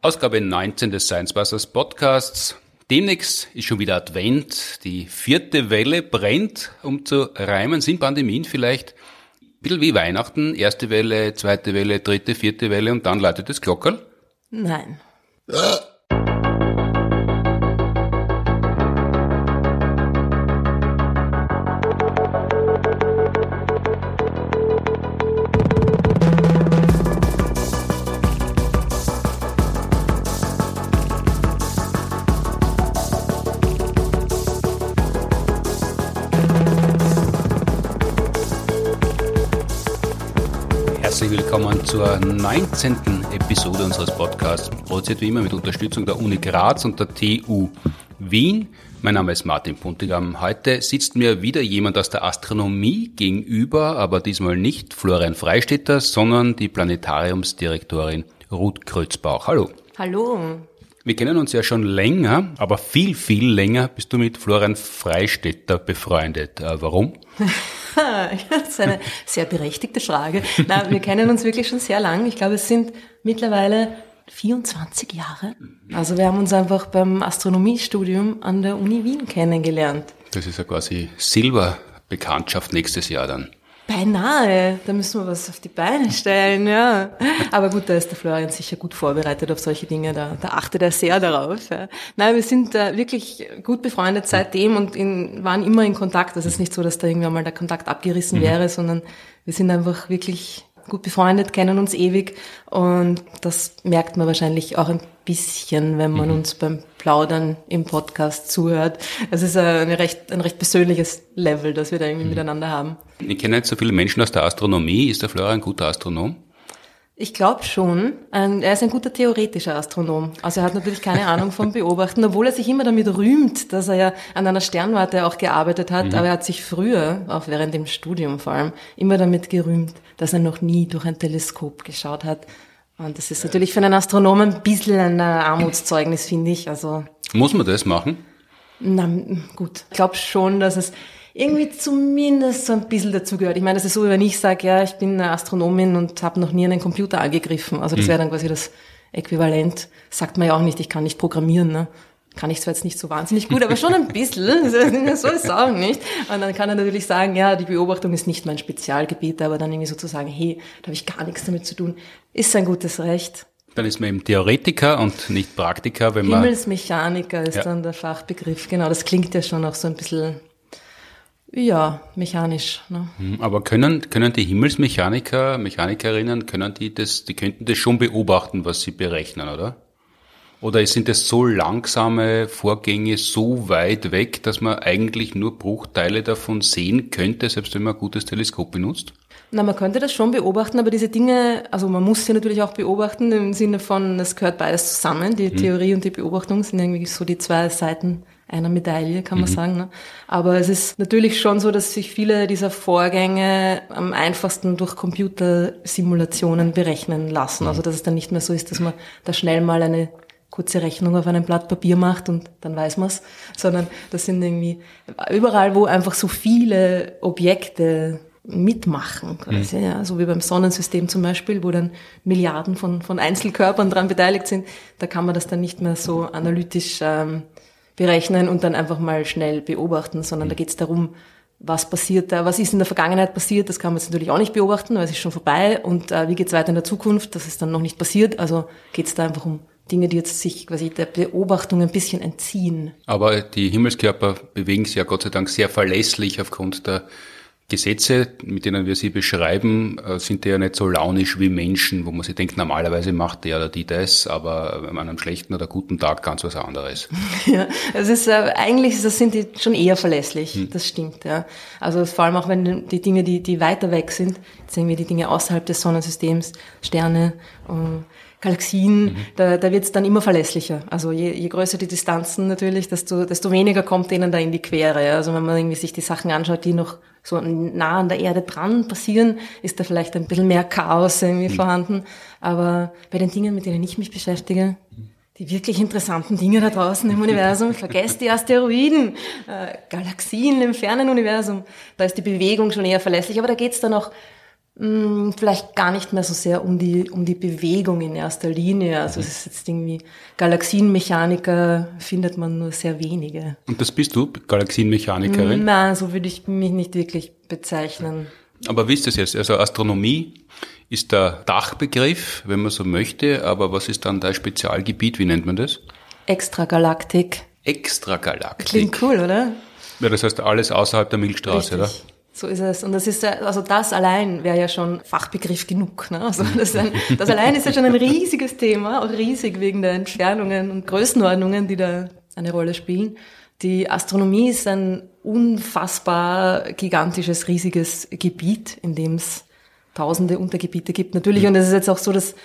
Ausgabe 19 des Science Busters Podcasts. Demnächst ist schon wieder Advent. Die vierte Welle brennt, um zu reimen. Sind Pandemien vielleicht ein bisschen wie Weihnachten? Erste Welle, zweite Welle, dritte, vierte Welle und dann läutet das Glockerl? Nein. 19. Episode unseres Podcasts, produziert wie immer mit Unterstützung der Uni Graz und der TU Wien. Mein Name ist Martin Puntigam. Heute sitzt mir wieder jemand aus der Astronomie gegenüber, aber diesmal nicht Florian Freistetter, sondern die Planetariumsdirektorin Ruth Krötzbauch. Hallo. Hallo. Wir kennen uns ja schon länger, aber viel, viel länger bist du mit Florian Freistetter befreundet. Äh, warum? das ist eine sehr berechtigte Frage. Nein, wir kennen uns wirklich schon sehr lang. Ich glaube, es sind mittlerweile 24 Jahre. Also wir haben uns einfach beim Astronomiestudium an der Uni Wien kennengelernt. Das ist ja quasi Silberbekanntschaft nächstes Jahr dann. Beinahe, da müssen wir was auf die Beine stellen, ja. Aber gut, da ist der Florian sicher gut vorbereitet auf solche Dinge, da, da achtet er sehr darauf. Ja. Nein, wir sind äh, wirklich gut befreundet seitdem und in, waren immer in Kontakt. Das ist nicht so, dass da irgendwann mal der Kontakt abgerissen mhm. wäre, sondern wir sind einfach wirklich gut befreundet, kennen uns ewig und das merkt man wahrscheinlich auch ein bisschen, wenn man mhm. uns beim Plaudern im Podcast zuhört. Es ist recht, ein recht persönliches Level, das wir da irgendwie mhm. miteinander haben. Ich kenne jetzt so viele Menschen aus der Astronomie. Ist der Florian ein guter Astronom? Ich glaube schon. Er ist ein guter theoretischer Astronom. Also er hat natürlich keine Ahnung vom Beobachten, obwohl er sich immer damit rühmt, dass er ja an einer Sternwarte auch gearbeitet hat. Mhm. Aber er hat sich früher, auch während dem Studium vor allem, immer damit gerühmt, dass er noch nie durch ein Teleskop geschaut hat. Und das ist natürlich für einen Astronomen ein bisschen ein Armutszeugnis, finde ich. Also Muss man das machen? Na gut, ich glaube schon, dass es irgendwie zumindest so ein bisschen dazugehört. Ich meine, das ist so, wenn ich sage, ja, ich bin eine Astronomin und habe noch nie einen Computer angegriffen. Also das mhm. wäre dann quasi das Äquivalent. Sagt man ja auch nicht, ich kann nicht programmieren. Ne? Kann ich zwar jetzt nicht so wahnsinnig gut, aber schon ein bisschen. so ist es auch nicht. Und dann kann er natürlich sagen, ja, die Beobachtung ist nicht mein Spezialgebiet, aber dann irgendwie sozusagen, hey, da habe ich gar nichts damit zu tun. Ist ein gutes Recht. Dann ist man eben Theoretiker und nicht Praktiker, wenn man. Himmelsmechaniker ist ja. dann der Fachbegriff. Genau, das klingt ja schon auch so ein bisschen ja, mechanisch. Ne? Hm, aber können, können die Himmelsmechaniker, Mechanikerinnen, können die das, die könnten das schon beobachten, was sie berechnen, oder? Oder sind das so langsame Vorgänge so weit weg, dass man eigentlich nur Bruchteile davon sehen könnte, selbst wenn man ein gutes Teleskop benutzt? Na, man könnte das schon beobachten, aber diese Dinge, also man muss sie natürlich auch beobachten im Sinne von, es gehört beides zusammen. Die hm. Theorie und die Beobachtung sind irgendwie so die zwei Seiten einer Medaille, kann man mhm. sagen. Ne? Aber es ist natürlich schon so, dass sich viele dieser Vorgänge am einfachsten durch Computersimulationen berechnen lassen. Mhm. Also dass es dann nicht mehr so ist, dass man da schnell mal eine kurze Rechnung auf einem Blatt Papier macht und dann weiß man's, sondern das sind irgendwie überall, wo einfach so viele Objekte mitmachen, quasi, mhm. ja, so wie beim Sonnensystem zum Beispiel, wo dann Milliarden von, von Einzelkörpern dran beteiligt sind, da kann man das dann nicht mehr so analytisch ähm, berechnen und dann einfach mal schnell beobachten, sondern da geht es darum, was passiert da, was ist in der Vergangenheit passiert, das kann man jetzt natürlich auch nicht beobachten, weil es ist schon vorbei und äh, wie geht es weiter in der Zukunft, das ist dann noch nicht passiert, also geht es da einfach um Dinge, die jetzt sich quasi der Beobachtung ein bisschen entziehen. Aber die Himmelskörper bewegen sich ja Gott sei Dank sehr verlässlich aufgrund der Gesetze, mit denen wir sie beschreiben, äh, sind ja nicht so launisch wie Menschen, wo man sich denkt, normalerweise macht der oder die das, aber an einem schlechten oder guten Tag ganz was anderes. Ja, es ist äh, eigentlich das sind die schon eher verlässlich, hm. das stimmt. Ja. Also vor allem auch wenn die Dinge, die, die weiter weg sind, sehen wir die Dinge außerhalb des Sonnensystems, Sterne, äh, Galaxien, mhm. da, da wird es dann immer verlässlicher. Also je, je größer die Distanzen natürlich, desto, desto weniger kommt denen da in die Quere. Also wenn man irgendwie sich die Sachen anschaut, die noch so nah an der Erde dran passieren, ist da vielleicht ein bisschen mehr Chaos irgendwie mhm. vorhanden. Aber bei den Dingen, mit denen ich mich beschäftige, die wirklich interessanten Dinge da draußen im Universum, vergesst die Asteroiden, äh, Galaxien im fernen Universum, da ist die Bewegung schon eher verlässlich, aber da geht's dann auch Hm, vielleicht gar nicht mehr so sehr um die, um die Bewegung in erster Linie. Also es ist jetzt irgendwie Galaxienmechaniker findet man nur sehr wenige. Und das bist du, Galaxienmechanikerin? Nein, so würde ich mich nicht wirklich bezeichnen. Aber wie ist das jetzt? Also Astronomie ist der Dachbegriff, wenn man so möchte, aber was ist dann dein Spezialgebiet? Wie nennt man das? Extragalaktik. Extragalaktik. Klingt cool, oder? Ja, das heißt alles außerhalb der Milchstraße, Richtig. oder? So ist es. Und das ist also das allein wäre ja schon Fachbegriff genug. Ne? Also das, ein, das allein ist ja schon ein riesiges Thema, auch riesig wegen der Entfernungen und Größenordnungen, die da eine Rolle spielen. Die Astronomie ist ein unfassbar gigantisches, riesiges Gebiet, in dem es tausende Untergebiete gibt. Natürlich, und es ist jetzt auch so, dass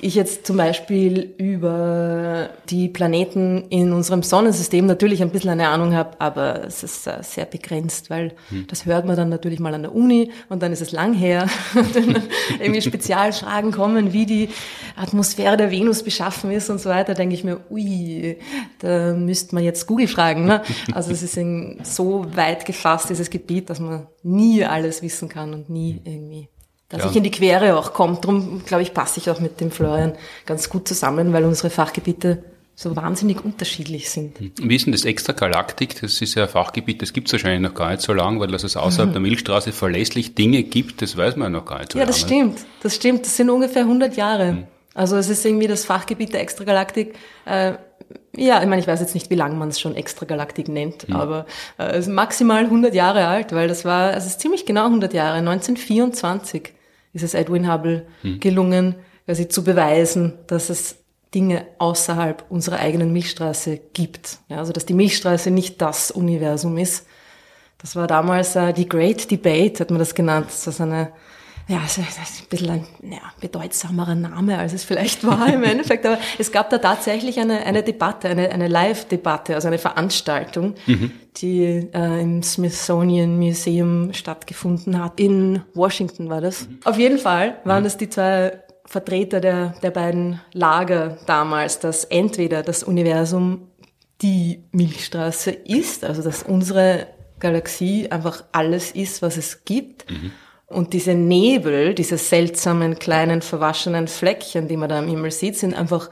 ich jetzt zum Beispiel über die Planeten in unserem Sonnensystem natürlich ein bisschen eine Ahnung habe, aber es ist äh, sehr begrenzt, weil hm. das hört man dann natürlich mal an der Uni und dann ist es lang her. dann irgendwie Spezialfragen kommen, wie die Atmosphäre der Venus beschaffen ist und so weiter, denke ich mir, ui, da müsste man jetzt Google fragen. Ne? Also es ist so weit gefasst, dieses Gebiet, dass man nie alles wissen kann und nie irgendwie dass ja. ich in die Quere auch komme. Darum, glaube ich, passe ich auch mit dem Florian ganz gut zusammen, weil unsere Fachgebiete so wahnsinnig unterschiedlich sind. Wie ist denn das Extragalaktik? Das ist ja ein Fachgebiet, das gibt es wahrscheinlich noch gar nicht so lange, weil dass es außerhalb mhm. der Milchstraße verlässlich Dinge gibt, das weiß man ja noch gar nicht so ja, lange. Ja, das stimmt. Das stimmt. Das sind ungefähr 100 Jahre. Mhm. Also es ist irgendwie das Fachgebiet der Extragalaktik. Äh, ja, ich meine, ich weiß jetzt nicht, wie lange man es schon Extragalaktik nennt, mhm. aber äh, es ist maximal 100 Jahre alt, weil das war, also es ist ziemlich genau 100 Jahre, 1924 ist es Edwin Hubble hm. gelungen, quasi zu beweisen, dass es Dinge außerhalb unserer eigenen Milchstraße gibt. Ja, also dass die Milchstraße nicht das Universum ist. Das war damals äh, die Great Debate, hat man das genannt. Das ist eine ja, das ist ein bisschen ein ja, bedeutsamerer Name, als es vielleicht war im Endeffekt. Aber es gab da tatsächlich eine, eine Debatte, eine, eine Live-Debatte, also eine Veranstaltung, mhm. die äh, im Smithsonian Museum stattgefunden hat. In Washington war das. Mhm. Auf jeden Fall waren mhm. das die zwei Vertreter der, der beiden Lager damals, dass entweder das Universum die Milchstraße ist, also dass unsere Galaxie einfach alles ist, was es gibt, mhm und diese Nebel, diese seltsamen kleinen verwaschenen Fleckchen, die man da am Himmel sieht, sind einfach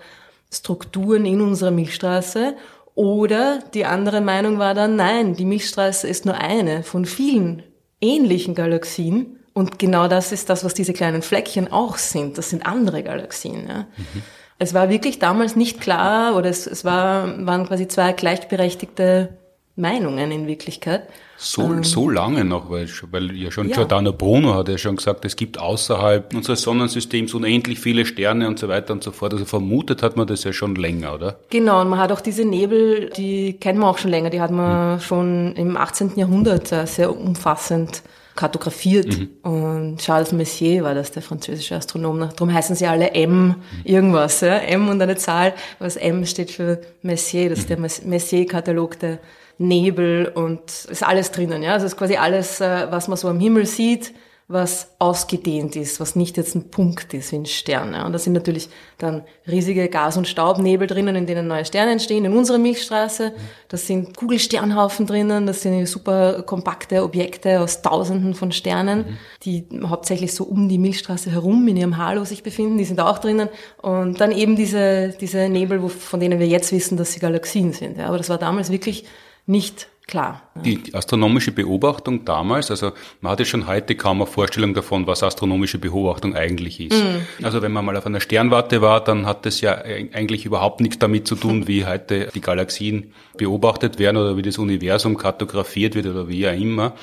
Strukturen in unserer Milchstraße. Oder die andere Meinung war dann, nein, die Milchstraße ist nur eine von vielen ähnlichen Galaxien. Und genau das ist das, was diese kleinen Fleckchen auch sind. Das sind andere Galaxien. Ja. Mhm. Es war wirklich damals nicht klar, oder es, es war, waren quasi zwei gleichberechtigte Meinungen in Wirklichkeit. So, ähm, so lange noch, weil, weil ja schon ja. Giordano Bruno hat ja schon gesagt, es gibt außerhalb unseres Sonnensystems unendlich viele Sterne und so weiter und so fort. Also vermutet hat man das ja schon länger, oder? Genau, und man hat auch diese Nebel, die kennen wir auch schon länger, die hat man hm. schon im 18. Jahrhundert äh, sehr umfassend kartografiert. Mhm. Und Charles Messier war das, der französische Astronom. Darum heißen sie alle M mhm. irgendwas. Ja? M und eine Zahl, was M steht für Messier, das ist der Messier-Katalog der Nebel und ist alles drinnen. Ja? Also es ist quasi alles, äh, was man so am Himmel sieht, was ausgedehnt ist, was nicht jetzt ein Punkt ist wie ein Stern. Ja? Und da sind natürlich dann riesige Gas- und Staubnebel drinnen, in denen neue Sterne entstehen. In unserer Milchstraße, das sind Kugelsternhaufen drinnen, das sind super kompakte Objekte aus Tausenden von Sternen, mhm. die hauptsächlich so um die Milchstraße herum in ihrem Halo sich befinden, die sind auch drinnen. Und dann eben diese, diese Nebel, von denen wir jetzt wissen, dass sie Galaxien sind. Ja? Aber das war damals wirklich nicht klar. Die astronomische Beobachtung damals, also man hatte schon heute kaum eine Vorstellung davon, was astronomische Beobachtung eigentlich ist. Mhm. Also wenn man mal auf einer Sternwarte war, dann hat das ja eigentlich überhaupt nichts damit zu tun, wie heute die Galaxien beobachtet werden oder wie das Universum kartografiert wird oder wie auch immer.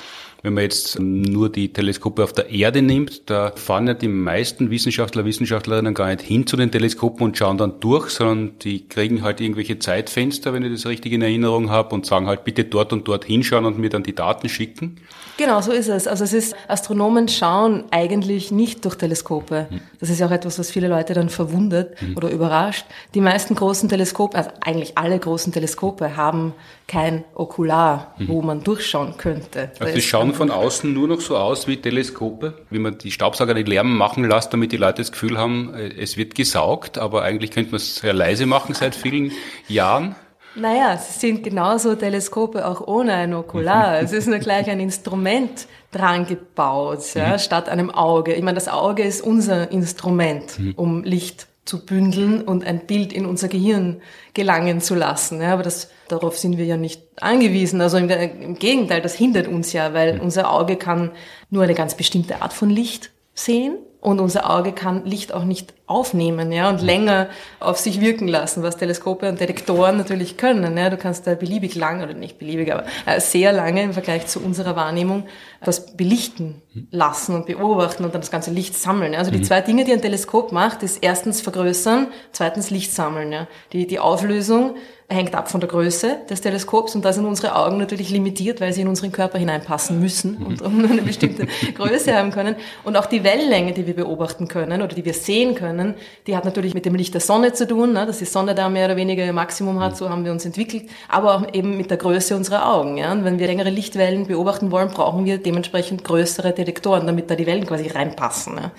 Wenn man jetzt nur die Teleskope auf der Erde nimmt, da fahren ja die meisten Wissenschaftler, Wissenschaftlerinnen gar nicht hin zu den Teleskopen und schauen dann durch, sondern die kriegen halt irgendwelche Zeitfenster, wenn ich das richtig in Erinnerung habe, und sagen halt bitte dort und dort hinschauen und mir dann die Daten schicken. Genau, so ist es. Also es ist, Astronomen schauen eigentlich nicht durch Teleskope. Hm. Das ist ja auch etwas, was viele Leute dann verwundert hm. oder überrascht. Die meisten großen Teleskope, also eigentlich alle großen Teleskope haben kein Okular, hm. wo man durchschauen könnte. Also die schauen von außen nur noch so aus wie Teleskope, wie man die Staubsauger nicht Lärm machen lässt, damit die Leute das Gefühl haben, äh, es wird gesaugt, aber eigentlich könnte man es sehr leise machen seit vielen Jahren. Naja, sie sind genauso Teleskope auch ohne ein Okular. es ist nur gleich ein Instrument dran gebaut, ja, mhm. statt einem Auge. Ich meine, das Auge ist unser Instrument, mhm. um Licht zu bündeln und ein Bild in unser Gehirn gelangen zu lassen. Ja, aber das, darauf sind wir ja nicht angewiesen. Also im, im Gegenteil, das hindert uns ja, weil unser Auge kann nur eine ganz bestimmte Art von Licht sehen und unser Auge kann Licht auch nicht aufnehmen, ja, und länger auf sich wirken lassen, was Teleskope und Detektoren natürlich können, ja. Du kannst da beliebig lang, oder nicht beliebig, aber äh, sehr lange im Vergleich zu unserer Wahrnehmung das belichten lassen und beobachten und dann das ganze Licht sammeln. Also die mhm. zwei Dinge, die ein Teleskop macht, ist erstens vergrößern, zweitens Licht sammeln, ja. Die, die Auflösung hängt ab von der Größe des Teleskops und da sind unsere Augen natürlich limitiert, weil sie in unseren Körper hineinpassen müssen und um eine bestimmte Größe haben können. Und auch die Wellenlänge, die wir beobachten können oder die wir sehen können, die hat natürlich mit dem Licht der Sonne zu tun, ne, dass die Sonne da mehr oder weniger ihr Maximum hat, so haben wir uns entwickelt, aber auch eben mit der Größe unserer Augen. Ja. Und wenn wir längere Lichtwellen beobachten wollen, brauchen wir dementsprechend größere Detektoren, damit da die Wellen quasi reinpassen. Ja.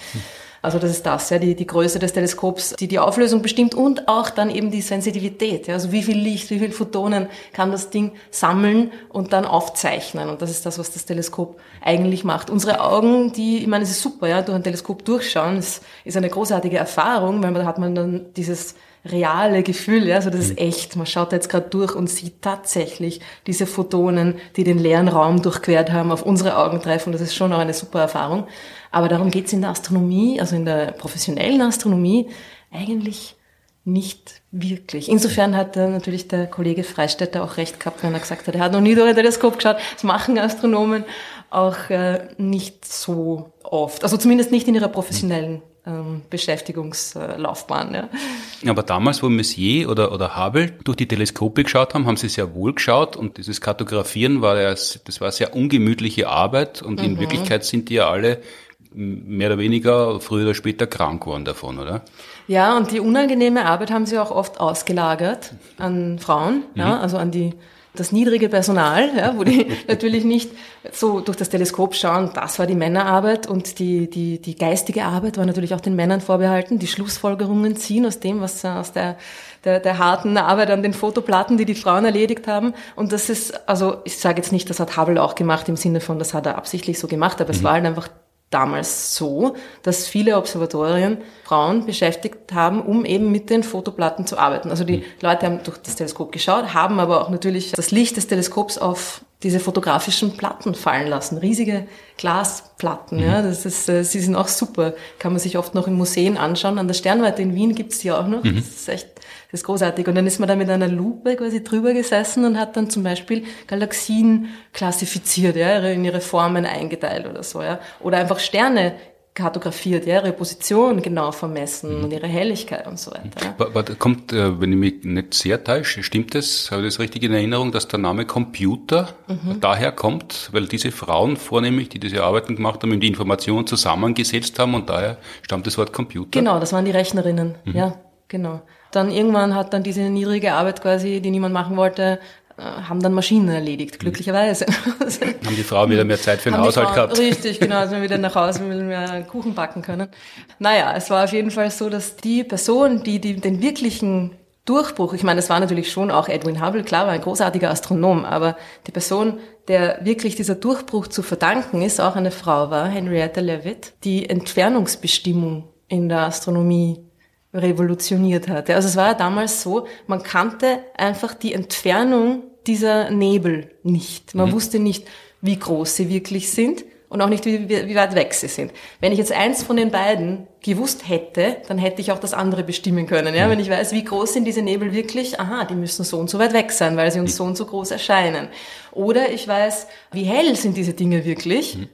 Also das ist das, ja, die, die Größe des Teleskops, die die Auflösung bestimmt und auch dann eben die Sensitivität. Ja, also wie viel Licht, wie viel Photonen kann das Ding sammeln und dann aufzeichnen. Und das ist das, was das Teleskop eigentlich macht. Unsere Augen, die, ich meine, es ist super, ja, durch ein Teleskop durchschauen, ist, ist eine großartige Erfahrung, weil da hat man dann dieses reale Gefühl, ja, also das ist mhm. echt. Man schaut jetzt gerade durch und sieht tatsächlich diese Photonen, die den leeren Raum durchquert haben, auf unsere Augen treffen. Das ist schon auch eine super Erfahrung. Aber darum geht's in der Astronomie, also in der professionellen Astronomie, eigentlich nicht wirklich. Insofern hat natürlich der Kollege Freistetter auch recht gehabt, wenn er gesagt hat, er hat noch nie durch ein Teleskop geschaut. Das machen Astronomen auch äh, nicht so oft. Also zumindest nicht in ihrer professionellen ähm, Beschäftigungslaufbahn. Ja. Aber damals, wo Messier oder, oder Hubble durch die Teleskope geschaut haben, haben sie sehr wohl geschaut und dieses Kartografieren war ja, das war sehr ungemütliche Arbeit und mhm. in Wirklichkeit sind die ja alle mehr oder weniger früher oder später krank geworden davon, oder? Ja, und die unangenehme Arbeit haben sie auch oft ausgelagert an Frauen, mhm. ja, also an die das niedrige Personal, ja, wo die natürlich nicht so durch das Teleskop schauen, das war die Männerarbeit und die, die, die geistige Arbeit war natürlich auch den Männern vorbehalten, die Schlussfolgerungen ziehen aus dem, was aus der, der, der harten Arbeit an den Fotoplatten, die die Frauen erledigt haben. Und das ist, also ich sage jetzt nicht, das hat Hubble auch gemacht im Sinne von, das hat er absichtlich so gemacht, aber mhm. es war halt einfach damals so, dass viele Observatorien Frauen beschäftigt haben, um eben mit den Fotoplatten zu arbeiten. Also die mhm. Leute haben durch das Teleskop geschaut, haben aber auch natürlich das Licht des Teleskops auf diese fotografischen Platten fallen lassen, riesige Glasplatten. Mhm. Ja, das ist, äh, sie sind auch super, kann man sich oft noch in Museen anschauen. An der Sternwarte in Wien gibt's die auch noch. Mhm. Das ist echt, das ist großartig. Und dann ist man da mit einer Lupe quasi drüber gesessen und hat dann zum Beispiel Galaxien klassifiziert, ja, in ihre Formen eingeteilt oder so, ja, oder einfach Sterne kartografiert, ja, ihre Position genau vermessen mhm. und ihre Helligkeit und so weiter. Ja. Aber, kommt, äh, wenn ich mich nicht sehr täusche, stimmt das, habe ich das richtig in Erinnerung, dass der Name Computer mhm. daher kommt, weil diese Frauen vornehmlich, die diese Arbeiten gemacht haben, die Informationen zusammengesetzt haben und daher stammt das Wort Computer? Genau, das waren die Rechnerinnen, mhm. ja, genau. Dann irgendwann hat dann diese niedrige Arbeit quasi, die niemand machen wollte, äh, haben dann Maschinen erledigt, glücklicherweise. haben die Frauen wieder mehr Zeit für den Haushalt Frauen, gehabt? Richtig, genau, als wir wieder nach Hause will mehr Kuchen backen können. Naja, es war auf jeden Fall so, dass die Person, die, die den wirklichen Durchbruch, ich meine, es war natürlich schon auch Edwin Hubble, klar, war ein großartiger Astronom, aber die Person, der wirklich dieser Durchbruch zu verdanken ist, auch eine Frau war, Henrietta Leavitt, die Entfernungsbestimmung in der Astronomie revolutioniert hatte. Also es war ja damals so, man kannte einfach die Entfernung dieser Nebel nicht. Man mhm. wusste nicht, wie groß sie wirklich sind und auch nicht, wie, wie weit weg sie sind. Wenn ich jetzt eins von den beiden gewusst hätte, dann hätte ich auch das andere bestimmen können. Ja? Mhm. Wenn ich weiß, wie groß sind diese Nebel wirklich, aha, die müssen so und so weit weg sein, weil sie uns so und so groß erscheinen. Oder ich weiß, wie hell sind diese Dinge wirklich. Mhm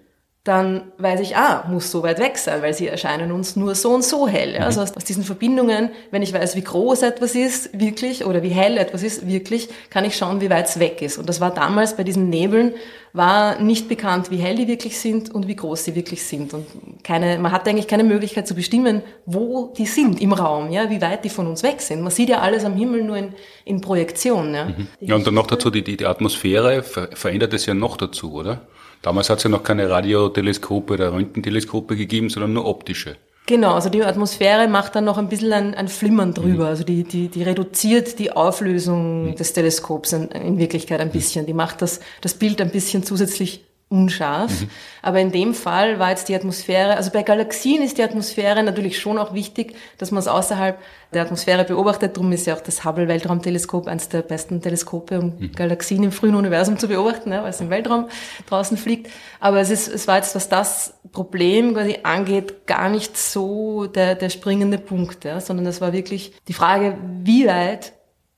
dann weiß ich, ah, muss so weit weg sein, weil sie erscheinen uns nur so und so hell. Ja? Also aus, aus, diesen Verbindungen, wenn ich weiß, wie groß etwas ist wirklich oder wie hell etwas ist wirklich, kann ich schauen, wie weit es weg ist. Und das war damals bei diesen Nebeln, war nicht bekannt, wie hell die wirklich sind und wie groß sie wirklich sind. Und keine, man hat eigentlich keine Möglichkeit zu bestimmen, wo die sind im Raum, ja, wie weit die von uns weg sind. Man sieht ja alles am Himmel nur in, in Projektion. Ja, mhm. ja und dann noch dazu, die, die Atmosphäre verändert es ja noch dazu, oder? Damals hat es ja noch keine Radioteleskope oder Röntgenteleskope gegeben, sondern nur optische. Genau, also die Atmosphäre macht dann noch ein bisschen ein, ein Flimmern drüber. Mhm. Also die, die, die reduziert die Auflösung mhm. des Teleskops in, in, Wirklichkeit ein bisschen. Die macht das, das Bild ein bisschen zusätzlich unscharf. Mhm. Aber in dem Fall war jetzt die Atmosphäre, also bei Galaxien ist die Atmosphäre natürlich schon auch wichtig, dass man es außerhalb der Atmosphäre beobachtet. Darum ist ja auch das Hubble Weltraumteleskop eines der besten Teleskope, um mhm. Galaxien im frühen Universum zu beobachten, ja, weil es im Weltraum draußen fliegt. Aber es ist, es war jetzt, was das Problem quasi angeht, gar nicht so der, der springende Punkt, ja, sondern es war wirklich die Frage, wie weit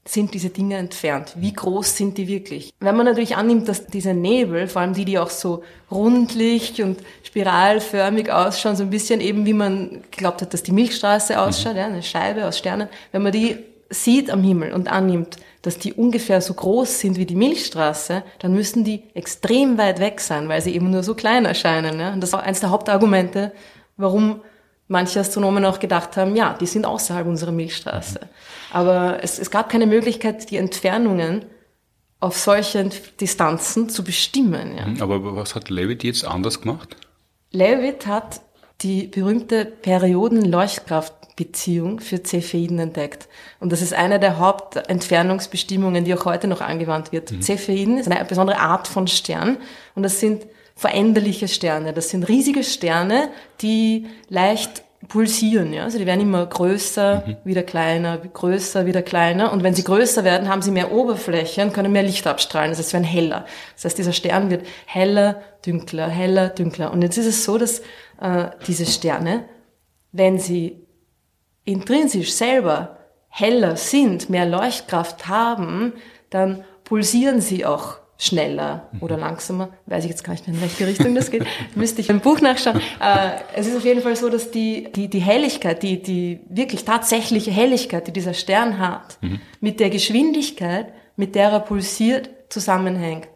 sind diese Dinge entfernt? Wie groß sind die wirklich? Wenn man natürlich annimmt, dass diese Nebel, vor allem die, die auch so rundlich und spiralförmig ausschauen, so ein bisschen eben wie man glaubt hat, dass die Milchstraße mhm. ausschaut, mhm. ja, eine Scheibe aus Sternen, wenn man die sieht am Himmel und annimmt, dass die ungefähr so groß sind wie die Milchstraße, dann müssen die extrem weit weg sein, weil sie eben nur so klein erscheinen. Ja? Und das ist auch eines der Hauptargumente, warum manche Astronomen auch gedacht haben, ja, die sind außerhalb unserer Milchstraße. Aber es, es gab keine Möglichkeit, die Entfernungen auf solchen Distanzen zu bestimmen. Ja. Mhm, aber was hat Levitt jetzt anders gemacht? Levitt hat die berühmte Perioden-Leuchtkraftbeziehung für Cepheiden entdeckt. Und das ist eine der Hauptentfernungsbestimmungen, die auch heute noch angewandt wird. Mhm. Cepheiden ist eine besondere Art von Stern und das sind veränderliche Sterne. Das sind riesige Sterne, die leicht pulsieren, ja. Also die werden immer größer, mhm. wieder kleiner, größer, wieder kleiner. Und wenn sie größer werden, haben sie mehr Oberfläche und können mehr Licht abstrahlen. Das heißt, sie werden heller. Das heißt, dieser Stern wird heller, dünkler, heller, dünkler. Und jetzt ist es so, dass äh, diese Sterne, wenn sie intrinsisch selber heller sind, mehr Leuchtkraft haben, dann pulsieren sie auch schneller oder langsamer, weiß ich jetzt gar nicht mehr, in welche Richtung das geht, müsste ich im Buch nachschauen. Äh, es ist auf jeden Fall so, dass die, die, die Helligkeit, die, die wirklich tatsächliche Helligkeit, die dieser Stern hat, mhm. mit der Geschwindigkeit, mit der er pulsiert, zusammenhängt.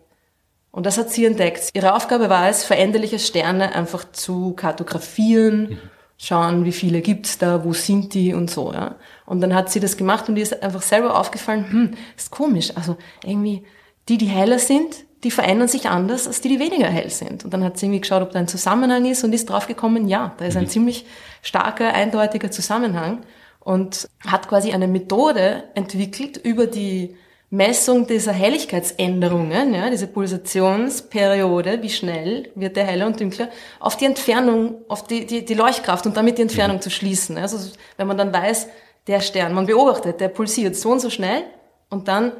Und das hat sie entdeckt. Ihre Aufgabe war es, veränderliche Sterne einfach zu kartografieren, mhm. schauen, wie viele gibt's da, wo sind die und so. Ja. Und dann hat sie das gemacht und ihr ist einfach selber aufgefallen, hm, ist komisch, also irgendwie die, die heller sind, die verändern sich anders als die, die weniger hell sind. Und dann hat sie irgendwie geschaut, ob da ein Zusammenhang ist und ist draufgekommen, ja, da ist ein mhm. ziemlich starker, eindeutiger Zusammenhang und hat quasi eine Methode entwickelt über die Messung dieser Helligkeitsänderungen, ja, diese Pulsationsperiode, wie schnell wird der heller und dunkler, auf die Entfernung, auf die, die, die Leuchtkraft und damit die Entfernung mhm. zu schließen. Also wenn man dann weiß, der Stern, man beobachtet, der pulsiert so und so schnell und dann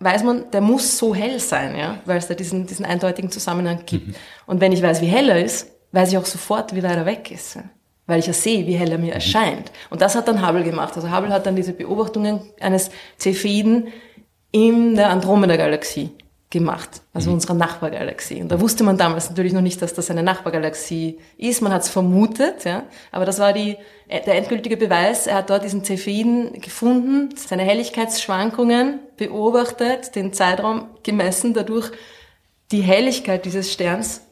weiß man, der muss so hell sein, ja, weil es da diesen, diesen eindeutigen Zusammenhang gibt. Mhm. Und wenn ich weiß, wie hell er ist, weiß ich auch sofort, wie weit er weg ist. Ja? Weil ich ja sehe, wie hell er mir mhm. erscheint. Und das hat dann Hubble gemacht. Also Hubble hat dann diese Beobachtungen eines Cepheiden in der Andromeda-Galaxie gemacht, also mhm. unserer Nachbargalaxie. Und da wusste man damals natürlich noch nicht, dass das eine Nachbargalaxie ist. Man hat es vermutet, ja, aber das war die, der endgültige Beweis. Er hat dort diesen Cepheiden gefunden, seine Helligkeitsschwankungen beobachtet, den Zeitraum gemessen, dadurch die Helligkeit dieses Sterns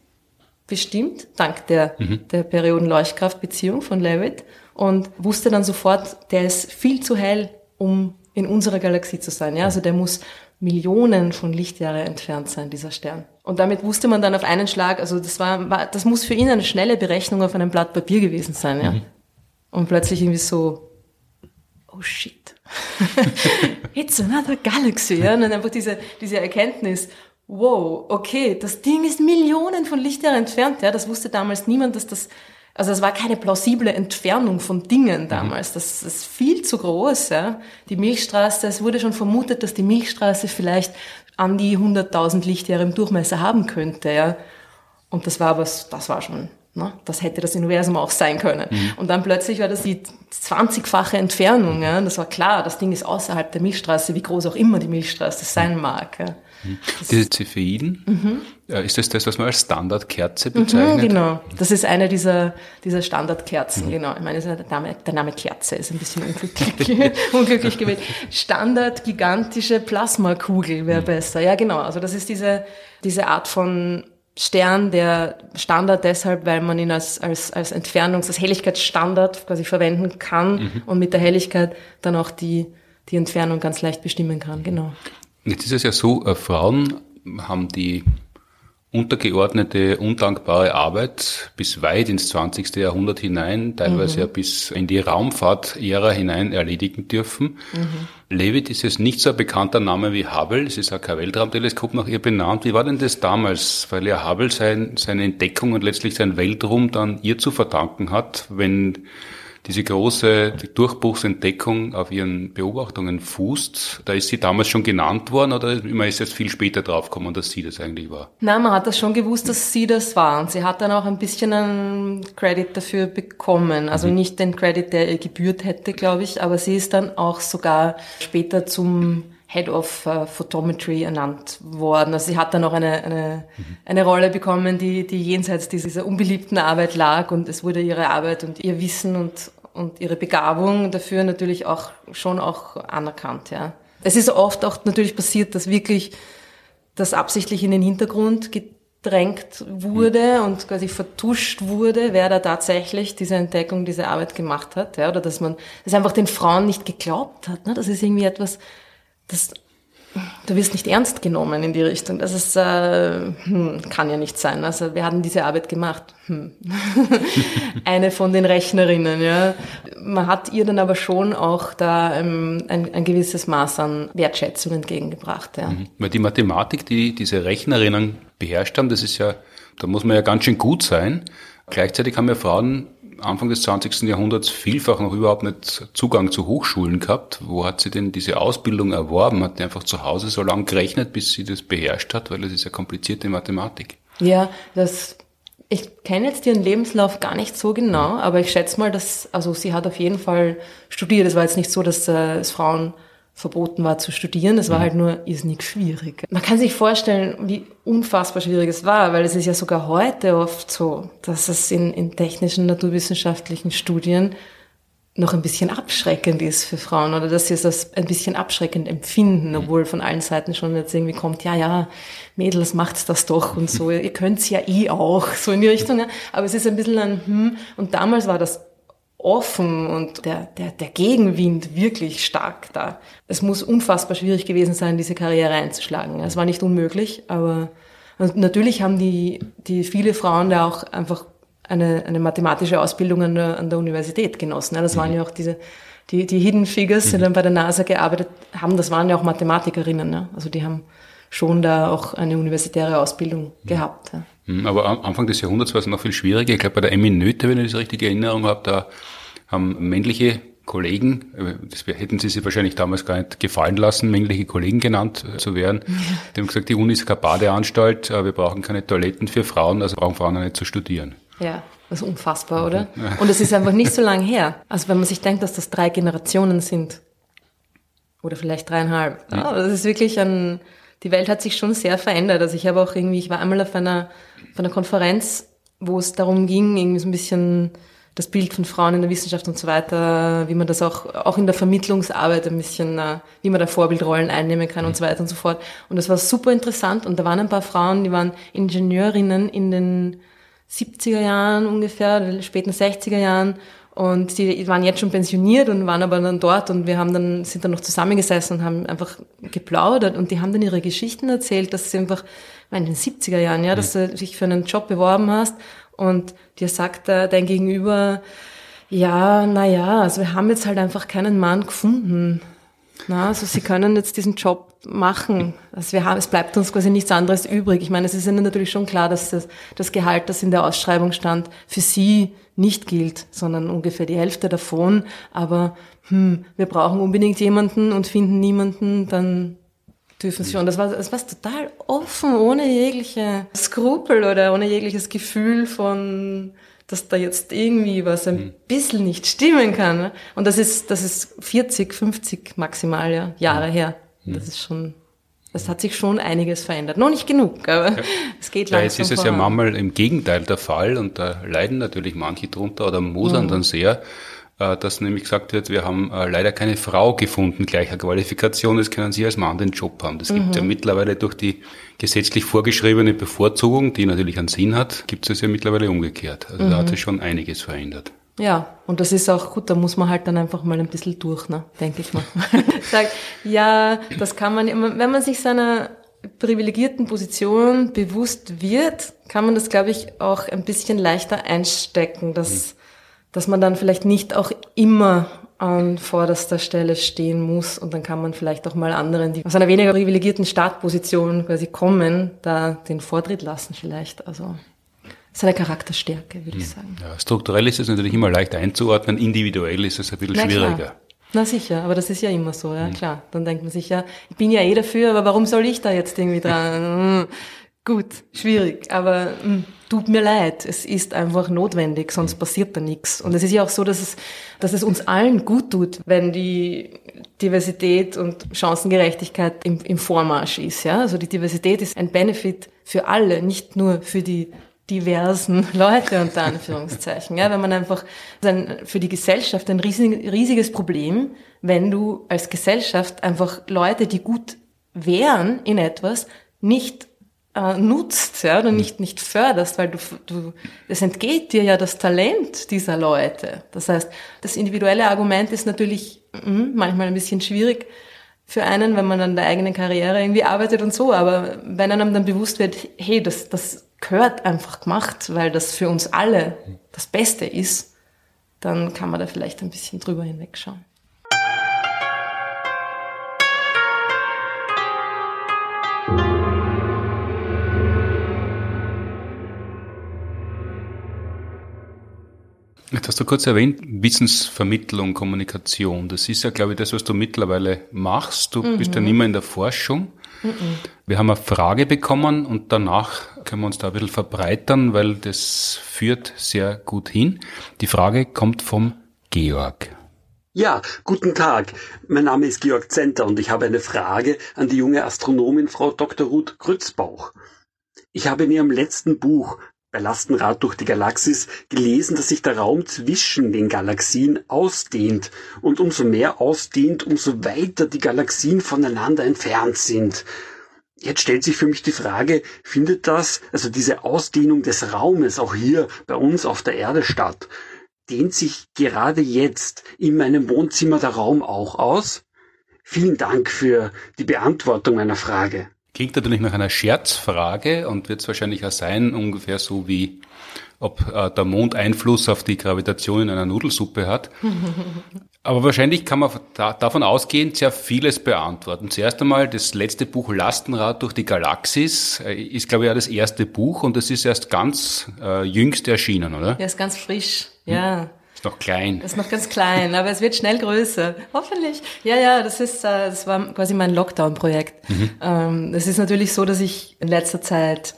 bestimmt, dank der, mhm. der Periodenleuchtkraftbeziehung von Levitt und wusste dann sofort, der ist viel zu hell, um in unserer Galaxie zu sein. Ja, also der muss Millionen von Lichtjahre entfernt sein, dieser Stern. Und damit wusste man dann auf einen Schlag, also das war, war das muss für ihn eine schnelle Berechnung auf einem Blatt Papier gewesen sein, ja. Mhm. Und plötzlich irgendwie so, oh shit, it's another galaxy, ja. Und dann einfach diese, diese Erkenntnis, wow, okay, das Ding ist Millionen von Lichtjahren entfernt, ja. Das wusste damals niemand, dass das also es war keine plausible Entfernung von Dingen mhm. damals. Das ist viel zu groß. Ja. Die Milchstraße, es wurde schon vermutet, dass die Milchstraße vielleicht an die 100.000 Lichtjahre im Durchmesser haben könnte. Ja. Und das war aber, das war schon, ne? das hätte das Universum auch sein können. Mhm. Und dann plötzlich war das die 20-fache Entfernung. Ja. Und das war klar, das Ding ist außerhalb der Milchstraße, wie groß auch immer die Milchstraße sein mag. Ja. Diese Cepheiden, mhm. ist das das, was man als Standardkerze mhm, bezeichnet? Mhm, genau, das ist eine dieser, dieser Standardkerzen, mhm. genau. Ich meine, der Name, der Name Kerze ist ein bisschen unglücklich, unglücklich gewählt. Standard gigantische Plasmakugel wäre mhm. besser. Ja, genau. Also das ist diese, diese Art von Stern, der Standard deshalb, weil man ihn als, als, als Entfernungs-, als Helligkeitsstandard quasi verwenden kann mhm. und mit der Helligkeit dann auch die, die Entfernung ganz leicht bestimmen kann, genau. Jetzt ist es ja so, äh, Frauen haben die untergeordnete, undankbare Arbeit bis weit ins 20. Jahrhundert hinein, teilweise mhm. ja bis in die Raumfahrt-Ära hinein erledigen dürfen. Mhm. Leavitt ist jetzt nicht so ein bekannter Name wie Hubble, es ist auch kein Weltraumteleskop nach ihr benannt. Wie war denn das damals? Weil ja Hubble sein, seine Entdeckung und letztlich sein Weltruhm dann ihr zu verdanken hat, wenn diese große Durchbruchsentdeckung auf ihren Beobachtungen fußt. Da ist sie damals schon genannt worden oder man ist jetzt viel später draufgekommen, dass sie das eigentlich war? Nein, man hat das schon gewusst, dass sie das war. Und sie hat dann auch ein bisschen einen Credit dafür bekommen. Also mhm. nicht den Credit, der ihr gebührt hätte, glaube ich, aber sie ist dann auch sogar später zum Head of uh, Photometry ernannt worden. Also sie hat dann auch eine, eine, mhm. eine Rolle bekommen, die, die jenseits dieser unbeliebten Arbeit lag und es wurde ihre Arbeit und ihr Wissen und, und ihre Begabung dafür natürlich auch schon auch anerkannt, ja. Es ist oft auch natürlich passiert, dass wirklich das absichtlich in den Hintergrund gedrängt wurde mhm. und quasi vertuscht wurde, wer da tatsächlich diese Entdeckung, diese Arbeit gemacht hat, ja, oder dass man, das einfach den Frauen nicht geglaubt hat, ne? Das ist irgendwie etwas, das du wirst nicht ernst genommen in die Richtung. Das ist, äh, hm, kann ja nicht sein. Also wir haben diese Arbeit gemacht. Hm. Eine von den Rechnerinnen, ja. Man hat ihr dann aber schon auch da ähm, ein, ein gewisses Maß an Wertschätzung entgegengebracht. Ja. Mhm. Weil die Mathematik, die diese Rechnerinnen beherrscht haben, das ist ja, da muss man ja ganz schön gut sein. Gleichzeitig haben ja Frauen Anfang des 20. Jahrhunderts vielfach noch überhaupt nicht Zugang zu Hochschulen gehabt. Wo hat sie denn diese Ausbildung erworben? Hat die einfach zu Hause so lange gerechnet, bis sie das beherrscht hat? Weil das ist ja komplizierte Mathematik. Ja, das, ich kenne jetzt ihren Lebenslauf gar nicht so genau, aber ich schätze mal, dass, also sie hat auf jeden Fall studiert. Es war jetzt nicht so, dass äh, es Frauen verboten war zu studieren. Es war mhm. halt nur irrsinnig schwierig. Man kann sich vorstellen, wie unfassbar schwierig es war, weil es ist ja sogar heute oft so, dass es in, in technischen, naturwissenschaftlichen Studien noch ein bisschen abschreckend ist für Frauen oder dass sie es als ein bisschen abschreckend empfinden, mhm. obwohl von allen Seiten schon jetzt irgendwie kommt, ja, ja, Mädels macht's das doch und so, ihr könnt's ja eh auch, so in die Richtung. Aber es ist ein bisschen ein Hm und damals war das offen und der, der, der Gegenwind wirklich stark da. Es muss unfassbar schwierig gewesen sein, diese Karriere einzuschlagen. Es war nicht unmöglich, aber natürlich haben die, die viele Frauen da auch einfach eine, eine mathematische Ausbildung an der, an der Universität genossen. Das waren mhm. ja auch diese, die, die Hidden Figures, die mhm. dann bei der NASA gearbeitet haben, das waren ja auch Mathematikerinnen. Ne? Also die haben schon da auch eine universitäre Ausbildung mhm. gehabt. Mhm, aber am Anfang des Jahrhunderts war es noch viel schwieriger. Ich glaube, bei der Emmy Nöte, wenn ich das richtige Erinnerung habe, da haben männliche Kollegen, äh, das hätten sie sich wahrscheinlich damals gar nicht gefallen lassen, männliche Kollegen genannt äh, zu werden. Ja. Die haben gesagt, die Uni ist keine Badeanstalt, wir brauchen keine Toiletten für Frauen, also brauchen Frauen auch nicht zu studieren. Ja, das ist unfassbar, oder? Und es ist einfach nicht so lang her. Also wenn man sich denkt, dass das drei Generationen sind, oder vielleicht dreieinhalb, ja. das ist wirklich ein, die Welt hat sich schon sehr verändert. Also ich habe auch irgendwie, ich war einmal auf einer, auf einer Konferenz, wo es darum ging, irgendwie so ein bisschen das Bild von Frauen in der Wissenschaft und so weiter, wie man das auch, auch in der Vermittlungsarbeit ein bisschen, äh, wie man da Vorbildrollen einnehmen kann und so weiter und so fort. Und das war super interessant und da waren ein paar Frauen, die waren Ingenieurinnen in den 70er Jahren ungefähr, späten 60er Jahren und die waren jetzt schon pensioniert und waren aber dann dort und wir haben dann, sind dann noch zusammengesessen und haben einfach geplaudert und die haben dann ihre Geschichten erzählt, dass sie einfach, in den 70er Jahren, ja, dass du dich für einen Job beworben hast und dir sagt dein Gegenüber, ja, na ja, also wir haben jetzt halt einfach keinen Mann gefunden. Na, also sie können jetzt diesen Job machen. Also wir haben, es bleibt uns quasi nichts anderes übrig. Ich meine, es ist ihnen natürlich schon klar, dass das, das Gehalt, das in der Ausschreibung stand, für sie nicht gilt, sondern ungefähr die Hälfte davon. Aber hm, wir brauchen unbedingt jemanden und finden niemanden, dann dürfen sie schon. Das war, das war total offen, ohne jegliche Skrupel oder ohne jegliches Gefühl von, dass da jetzt irgendwie was ein hm. bisschen nicht stimmen kann. Und das ist, das ist 40, 50 maximal ja, Jahre her. Hm. Das ist schon, es hat sich schon einiges verändert. Noch nicht genug, aber ja. es geht langsam Ja, jetzt ist es voran. ja manchmal im Gegenteil der Fall und da leiden natürlich manche drunter oder mosern mhm. dann sehr äh, dass nämlich gesagt wird, wir haben äh, leider keine Frau gefunden gleicher Qualifikation, das können Sie als Mann den Job haben. Das mhm. gibt ja mittlerweile durch die gesetzlich vorgeschriebene Bevorzugung, die natürlich einen Sinn hat, gibt es ja mittlerweile umgekehrt. Also mhm. da hat sich schon einiges verändert. Ja, und das ist auch gut, da muss man halt dann einfach mal ein bisschen durch, ne, denke ich mal. Sagt, ja, das kann man, wenn man sich seiner privilegierten Position bewusst wird, kann man das, glaube ich, auch ein bisschen leichter einstecken, dass, mhm. dass man dann vielleicht nicht auch immer an vorderster Stelle stehen muss und dann kann man vielleicht auch mal anderen, die aus einer weniger privilegierten Startposition quasi kommen, da den Vortritt lassen vielleicht. Also ist eine Charakterstärke, würde ich hm. sagen. Ja, strukturell ist es natürlich immer leicht einzuordnen, individuell ist es ein bisschen Na, schwieriger. Klar. Na sicher, aber das ist ja immer so, ja mhm. klar. Dann denkt man sich ja, ich bin ja eh dafür, aber warum soll ich da jetzt irgendwie dran? Gut, schwierig, aber mh, hm, tut mir leid. Es ist einfach notwendig, sonst passiert da nichts. Und es ist ja auch so, dass es, dass es uns allen gut tut, wenn die Diversität und Chancengerechtigkeit im, im Vormarsch ist. Ja? Also die Diversität ist ein Benefit für alle, nicht nur für die diversen Leute unter Anführungszeichen. Ja, wenn man einfach dann für die Gesellschaft ein riesig, riesiges Problem, wenn du als Gesellschaft einfach Leute, die gut wären in etwas, nicht äh, nutzt ja, oder nicht, nicht förderst, weil du, du, es entgeht dir ja das Talent dieser Leute. Das heißt, das individuelle Argument ist natürlich mh, manchmal ein bisschen schwierig für einen, wenn man an der eigenen Karriere irgendwie arbeitet und so, aber wenn einem dann bewusst wird, hey, das, das gehört einfach gemacht, weil das für uns alle das Beste ist, dann kann man da vielleicht ein bisschen drüber hinwegschauen. Jetzt hast du kurz erwähnt, Wissensvermittlung, Kommunikation. Das ist ja, glaube ich, das, was du mittlerweile machst. Du mhm. bist ja nicht mehr in der Forschung. Mhm. Wir haben eine Frage bekommen und danach können wir uns da ein bisschen verbreitern, weil das führt sehr gut hin. Die Frage kommt vom Georg. Ja, guten Tag. Mein Name ist Georg Zenter und ich habe eine Frage an die junge Astronomin Frau Dr. Ruth Grützbauch. Ich habe in Ihrem letzten Buch bei Lastenrad durch die Galaxis gelesen, dass sich der Raum zwischen den Galaxien ausdehnt und umso mehr ausdehnt, umso weiter die Galaxien voneinander entfernt sind. Jetzt stellt sich für mich die Frage, findet das, also diese Ausdehnung des Raumes auch hier bei uns auf der Erde statt? Dehnt sich gerade jetzt in meinem Wohnzimmer der Raum auch aus? Vielen Dank für die Beantwortung meiner Frage. Klingt natürlich nach einer Scherzfrage und wird es wahrscheinlich auch sein, ungefähr so wie ob äh, der Mond Einfluss auf die Gravitation in einer Nudelsuppe hat. Aber wahrscheinlich kann man da, davon ausgehend sehr vieles beantworten. Zuerst einmal, das letzte Buch Lastenrad durch die Galaxis äh, ist, glaube ich, ja das erste Buch und das ist erst ganz äh, jüngst erschienen, oder? Ja, ist ganz frisch, ja. Hm noch klein. Das ist noch ganz klein, aber es wird schnell größer. Hoffentlich. Ja, ja, das ist, äh, das war quasi mein Lockdown-Projekt. Mhm. Ähm, es ist natürlich so, dass ich in letzter Zeit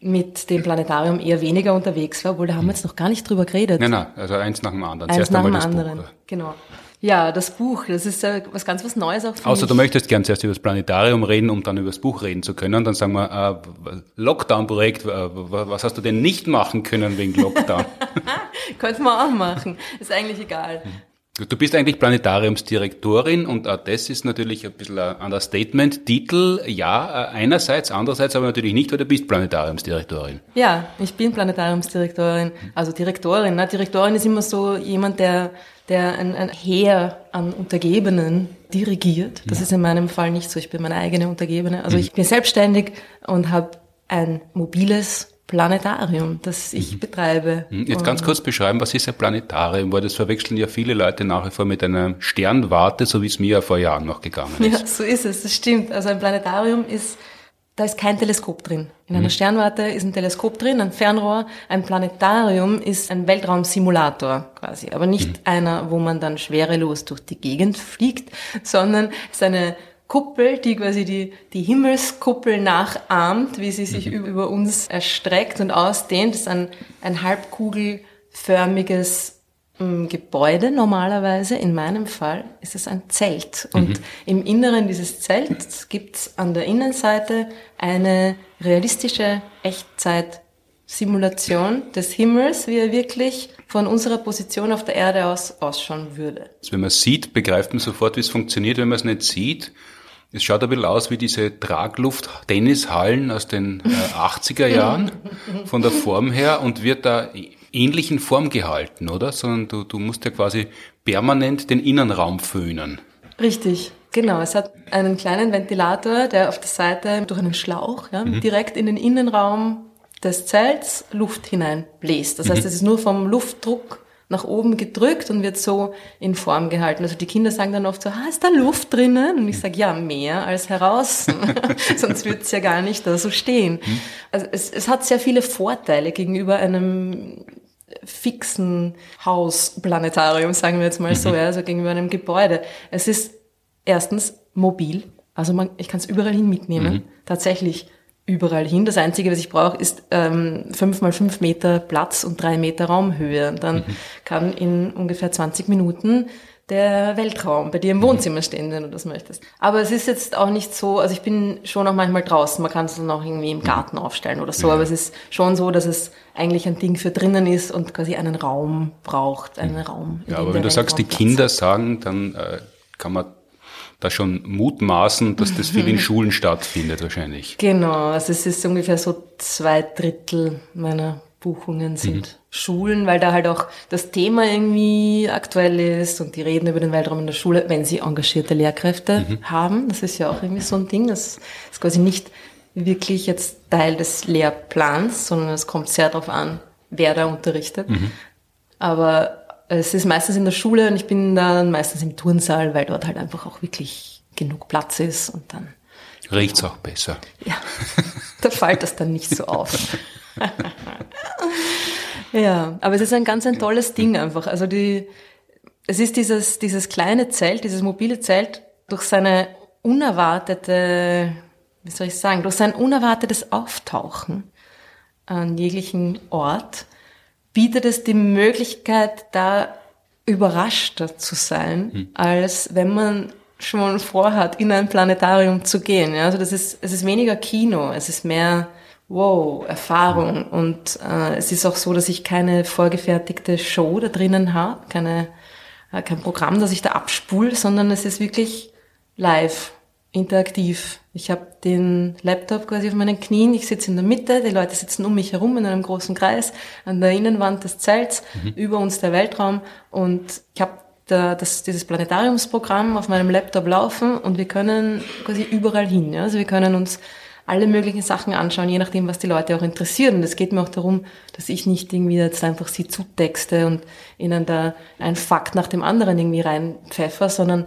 mit dem Planetarium eher weniger unterwegs war, obwohl da haben wir jetzt noch gar nicht drüber geredet. Nein, nein, also eins nach dem anderen. Eins Zuerst nach dem anderen, Buch. genau. Ja, das Buch, das ist ja was ganz was Neues auch für Außer mich. du möchtest gern zuerst über das Planetarium reden, um dann über das Buch reden zu können. Dann sagen wir, äh, Lockdown-Projekt, äh, was hast du denn nicht machen können wegen Lockdown? Könnte man auch machen, ist eigentlich egal. Du bist eigentlich Planetariumsdirektorin und das ist natürlich ein bisschen ein Understatement. Titel, ja, äh, einerseits, andererseits aber natürlich nicht, weil du bist Planetariumsdirektorin. Ja, ich bin Planetariumsdirektorin, also Direktorin. Ne? Direktorin ist immer so jemand, der der ein, ein Heer an Untergebenen dirigiert. Das ja. ist in meinem Fall nicht so. Ich bin meine eigene Untergebene. Also mhm. ich bin selbstständig und habe ein mobiles Planetarium, das ich mhm. betreibe. Mhm. Jetzt ganz kurz beschreiben, was ist ein Planetarium? Weil das verwechseln ja viele Leute nach wie vor mit einer Sternwarte, so wie es mir ja vor Jahren noch gegangen ist. Ja, so ist es, das stimmt. Also ein Planetarium ist da ist kein Teleskop drin. In einer mhm. Sternwarte ist ein Teleskop drin, ein Fernrohr. Ein Planetarium ist ein Weltraumsimulator quasi, aber nicht mhm. einer, wo man dann schwerelos durch die Gegend fliegt, sondern es ist eine Kuppel, die quasi die, die Himmelskuppel nachahmt, wie sie sich mhm. über uns erstreckt und ausdehnt. Das ist ein, ein halbkugelförmiges Gebäude normalerweise, in meinem Fall ist es ein Zelt. Und mhm. im Inneren dieses Zelts gibt es an der Innenseite eine realistische Echtzeit-Simulation des Himmels, wie er wirklich von unserer Position auf der Erde aus ausschauen würde. Also wenn man sieht, begreift man sofort, wie es funktioniert. Wenn man es nicht sieht, es schaut ein bisschen aus wie diese Tragluft-Tennishallen aus den äh, 80er Jahren von der Form her und wird da ähnlichen Form gehalten, oder? Sondern du, du musst ja quasi permanent den Innenraum föhnen. Richtig, Genau, es hat einen kleinen Ventilator, der auf der Seite durch einen Schlauch ja, mhm. direkt in den Innenraum des Zelts Luft hineinbläst. Das heißt, mhm. es ist nur vom Luftdruck nach oben gedrückt und wird so in Form gehalten. Also die Kinder sagen dann oft so, ah, ist da Luft drinnen? Und ich sage, ja, mehr als heraus. Sonst wird es ja gar nicht da so stehen. Mhm. Also es, es hat sehr viele Vorteile gegenüber einem fixen Hausplanetarium, sagen wir jetzt mal so, mhm. ja, also gegenüber einem Gebäude. Es ist erstens mobil, also man, ich kann es überall hin mitnehmen, mhm. tatsächlich überall hin. Das Einzige, was ich brauche, ist ähm, fünf mal fünf Meter Platz und drei Meter Raumhöhe. Und dann mhm. kann in ungefähr 20 Minuten der Weltraum bei dir im mhm. Wohnzimmer stehen, wenn du das möchtest. Aber es ist jetzt auch nicht so, also ich bin schon auch manchmal draußen, man kann es dann auch irgendwie im mhm. Garten aufstellen oder so, aber es ist schon so, dass es eigentlich ein Ding für drinnen ist und quasi einen Raum braucht, einen Raum. Ja, aber wenn du sagst, die Kinder sagen, dann äh, kann man da schon mutmaßen, dass das viel in Schulen stattfindet wahrscheinlich. Genau, also es ist ungefähr so zwei Drittel meiner Buchungen sind mhm. Schulen, weil da halt auch das Thema irgendwie aktuell ist und die reden über den Weltraum in der Schule, wenn sie engagierte Lehrkräfte mhm. haben. Das ist ja auch irgendwie so ein Ding. Das ist quasi nicht wirklich jetzt Teil des Lehrplans, sondern es kommt sehr darauf an, wer da unterrichtet. Mhm. Aber es ist meistens in der Schule und ich bin dann meistens im Turnsaal, weil dort halt einfach auch wirklich genug Platz ist und dann. Riecht's auch besser. Ja, da fällt das dann nicht so auf. ja, aber es ist ein ganz ein tolles Ding einfach. Also die, es ist dieses, dieses kleine Zelt, dieses mobile Zelt durch seine unerwartete, wie soll ich sagen, durch sein unerwartetes Auftauchen an jeglichen Ort bietet es die Möglichkeit, da überraschter zu sein, hm. als wenn man schon vorhat, in ein Planetarium zu gehen. Ja, also das ist, es ist weniger Kino, es ist mehr wow, Erfahrung. Hm. Und äh, es ist auch so, dass ich keine vorgefertigte Show da drinnen habe, keine, äh, kein Programm, das ich da abspule, sondern es ist wirklich live interaktiv. Ich habe den Laptop quasi auf meinen Knien, ich sitze in der Mitte, die Leute sitzen um mich herum in einem großen Kreis, an der Innenwand des Zelts, mhm. über uns der Weltraum und ich habe da, das, dieses Planetariumsprogramm auf meinem Laptop laufen und wir können quasi überall hin. Ja? Also wir können uns alle möglichen Sachen anschauen, je nachdem, was die Leute auch interessieren. Und es geht mir auch darum, dass ich nicht irgendwie jetzt einfach sie zutexte und ihnen da ein Fakt nach dem anderen irgendwie reinpfeffer, sondern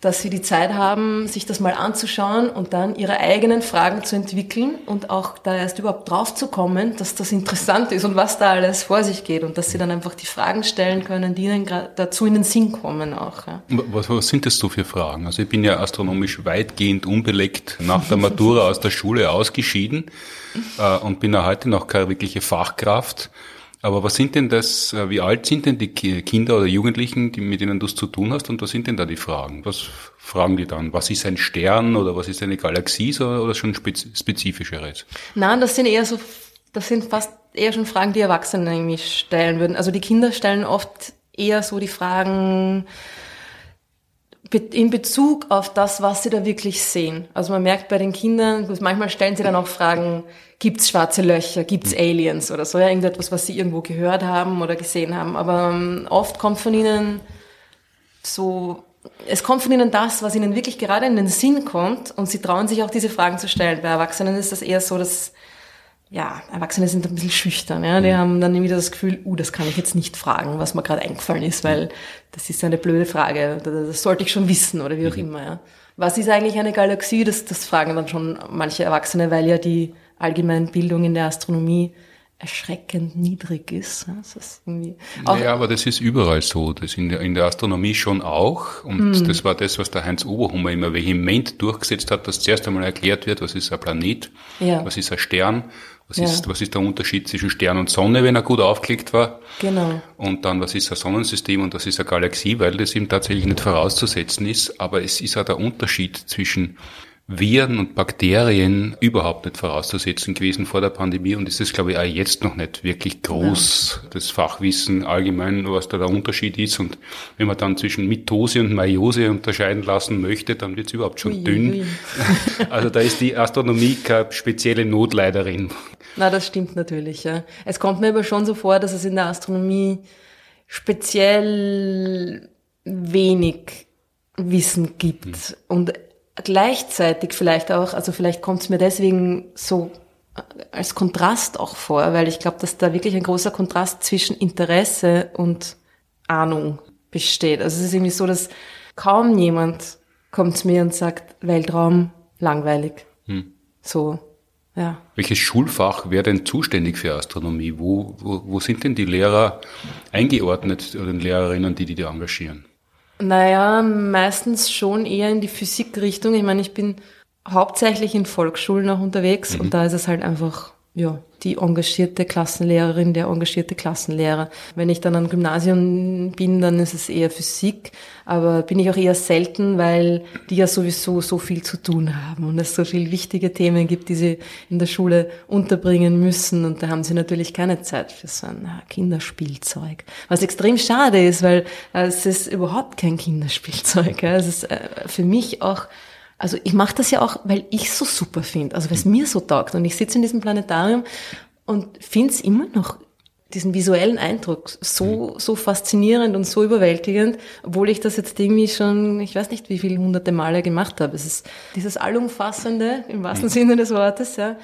dass sie die Zeit haben, sich das mal anzuschauen und dann ihre eigenen Fragen zu entwickeln und auch da erst überhaupt drauf zu kommen, dass das interessant ist und was da alles vor sich geht und dass sie dann einfach die Fragen stellen können, die ihnen dazu in den Sinn kommen auch. Ja. Was, was sind das so für Fragen? Also ich bin ja astronomisch weitgehend unbelegt nach der Matura aus der Schule ausgeschieden äh, und bin ja heute noch keine wirkliche Fachkraft. Aber was sind denn das, äh, wie alt sind denn die Kinder oder Jugendlichen, die, mit denen du es zu tun hast und was sind denn da die Fragen? Was fragen die dann? Was ist ein Stern oder was ist eine Galaxie oder, oder schon spezifischeres? Nein, das sind eher so, das sind fast eher schon Fragen, die Erwachsene irgendwie stellen würden. Also die Kinder stellen oft eher so die Fragen, in Bezug auf das, was sie da wirklich sehen. Also man merkt bei den Kindern, manchmal stellen sie dann auch Fragen, gibt's schwarze Löcher, gibt's hm. Aliens oder so, ja, irgendetwas, was sie irgendwo gehört haben oder gesehen haben. Aber ähm, oft kommt von ihnen so, es kommt von ihnen das, was ihnen wirklich gerade in den Sinn kommt und sie trauen sich auch diese Fragen zu stellen. Bei Erwachsenen ist das eher so, dass ja, Erwachsene sind ein bisschen schüchtern. Ja? Die mhm. haben dann wieder das Gefühl, uh, das kann ich jetzt nicht fragen, was mir gerade eingefallen ist, weil das ist eine blöde Frage. Das sollte ich schon wissen oder wie auch mhm. immer. Ja? Was ist eigentlich eine Galaxie? Das, das fragen dann schon manche Erwachsene, weil ja die Allgemeinbildung in der Astronomie erschreckend niedrig ist. Das ist irgendwie ja, aber das ist überall so. Das in der, in der Astronomie schon auch. Und mm. das war das, was der Heinz Oberhummer immer vehement durchgesetzt hat, dass zuerst einmal erklärt wird, was ist ein Planet, ja. was ist ein Stern was, ja. ist, was ist der Unterschied zwischen Stern und Sonne, wenn er gut aufgelegt war? Genau. Und dann, was ist ein Sonnensystem und was ist eine Galaxie, weil das ihm tatsächlich nicht vorauszusetzen ist. Aber es ist auch der Unterschied zwischen Viren und Bakterien überhaupt nicht vorauszusetzen gewesen vor der Pandemie und ist es, glaube ich, auch jetzt noch nicht wirklich groß, ja. das Fachwissen allgemein, was da der Unterschied ist. Und wenn man dann zwischen Mitose und Meiose unterscheiden lassen möchte, dann wird es überhaupt schon ui, dünn. Ui. Also da ist die Astronomie keine spezielle Notleiderin. Na, das stimmt natürlich, ja. Es kommt mir aber schon so vor, dass es in der Astronomie speziell wenig Wissen gibt. Mhm. Und gleichzeitig vielleicht auch, also vielleicht kommt es mir deswegen so als Kontrast auch vor, weil ich glaube, dass da wirklich ein großer Kontrast zwischen Interesse und Ahnung besteht. Also es ist irgendwie so, dass kaum jemand kommt zu mir und sagt, Weltraum langweilig. Hm. So, ja. Welches Schulfach wäre denn zuständig für Astronomie? Wo, wo, wo sind denn die Lehrer eingeordnet oder Lehrerinnen, die die da engagieren? Naja, meistens schon eher in die Physikrichtung. Ich meine, ich bin hauptsächlich in Volksschulen auch unterwegs mhm. und da ist es halt einfach, ja, die engagierte Klassenlehrerin, der engagierte Klassenlehrer. Wenn ich dann am Gymnasium bin, dann ist es eher Physik, aber bin ich auch eher selten, weil die ja sowieso so viel zu tun haben und es so viele wichtige Themen gibt, die sie in der Schule unterbringen müssen und da haben sie natürlich keine Zeit für so ein Kinderspielzeug. Was extrem schade ist, weil es ist überhaupt kein Kinderspielzeug. Es ist äh, für mich auch also ich mache das ja auch, weil ich so super finde, also weil es mir so taugt. Und ich sitze in diesem Planetarium und finde es immer noch diesen visuellen Eindruck so, so faszinierend und so überwältigend, obwohl ich das jetzt irgendwie schon, ich weiß nicht wie viele hunderte Male gemacht habe. Es ist dieses Allumfassende, im wahrsten Sinne des Wortes, ja,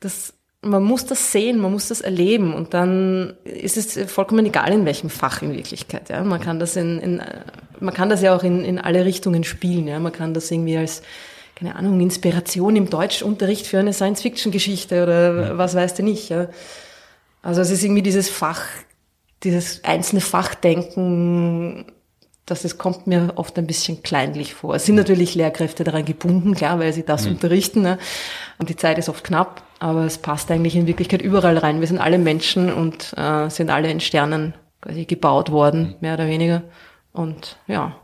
das man muss das sehen, man muss das erleben und dann ist es vollkommen egal in welchem Fach in Wirklichkeit. Ja, man kann das in, in man kann das ja auch in, in alle Richtungen spielen. Ja, man kann das irgendwie als keine Ahnung Inspiration im Deutschunterricht für eine Science-Fiction-Geschichte oder ja. was weißt du nicht. Ja. Also es ist irgendwie dieses Fach, dieses einzelne Fachdenken das ist, kommt mir oft ein bisschen kleinlich vor. Es sind natürlich Lehrkräfte daran gebunden, klar, weil sie das mhm. unterrichten. Ne? Und die Zeit ist oft knapp, aber es passt eigentlich in Wirklichkeit überall rein. Wir sind alle Menschen und äh, sind alle in Sternen quasi gebaut worden, mhm. mehr oder weniger. Und ja,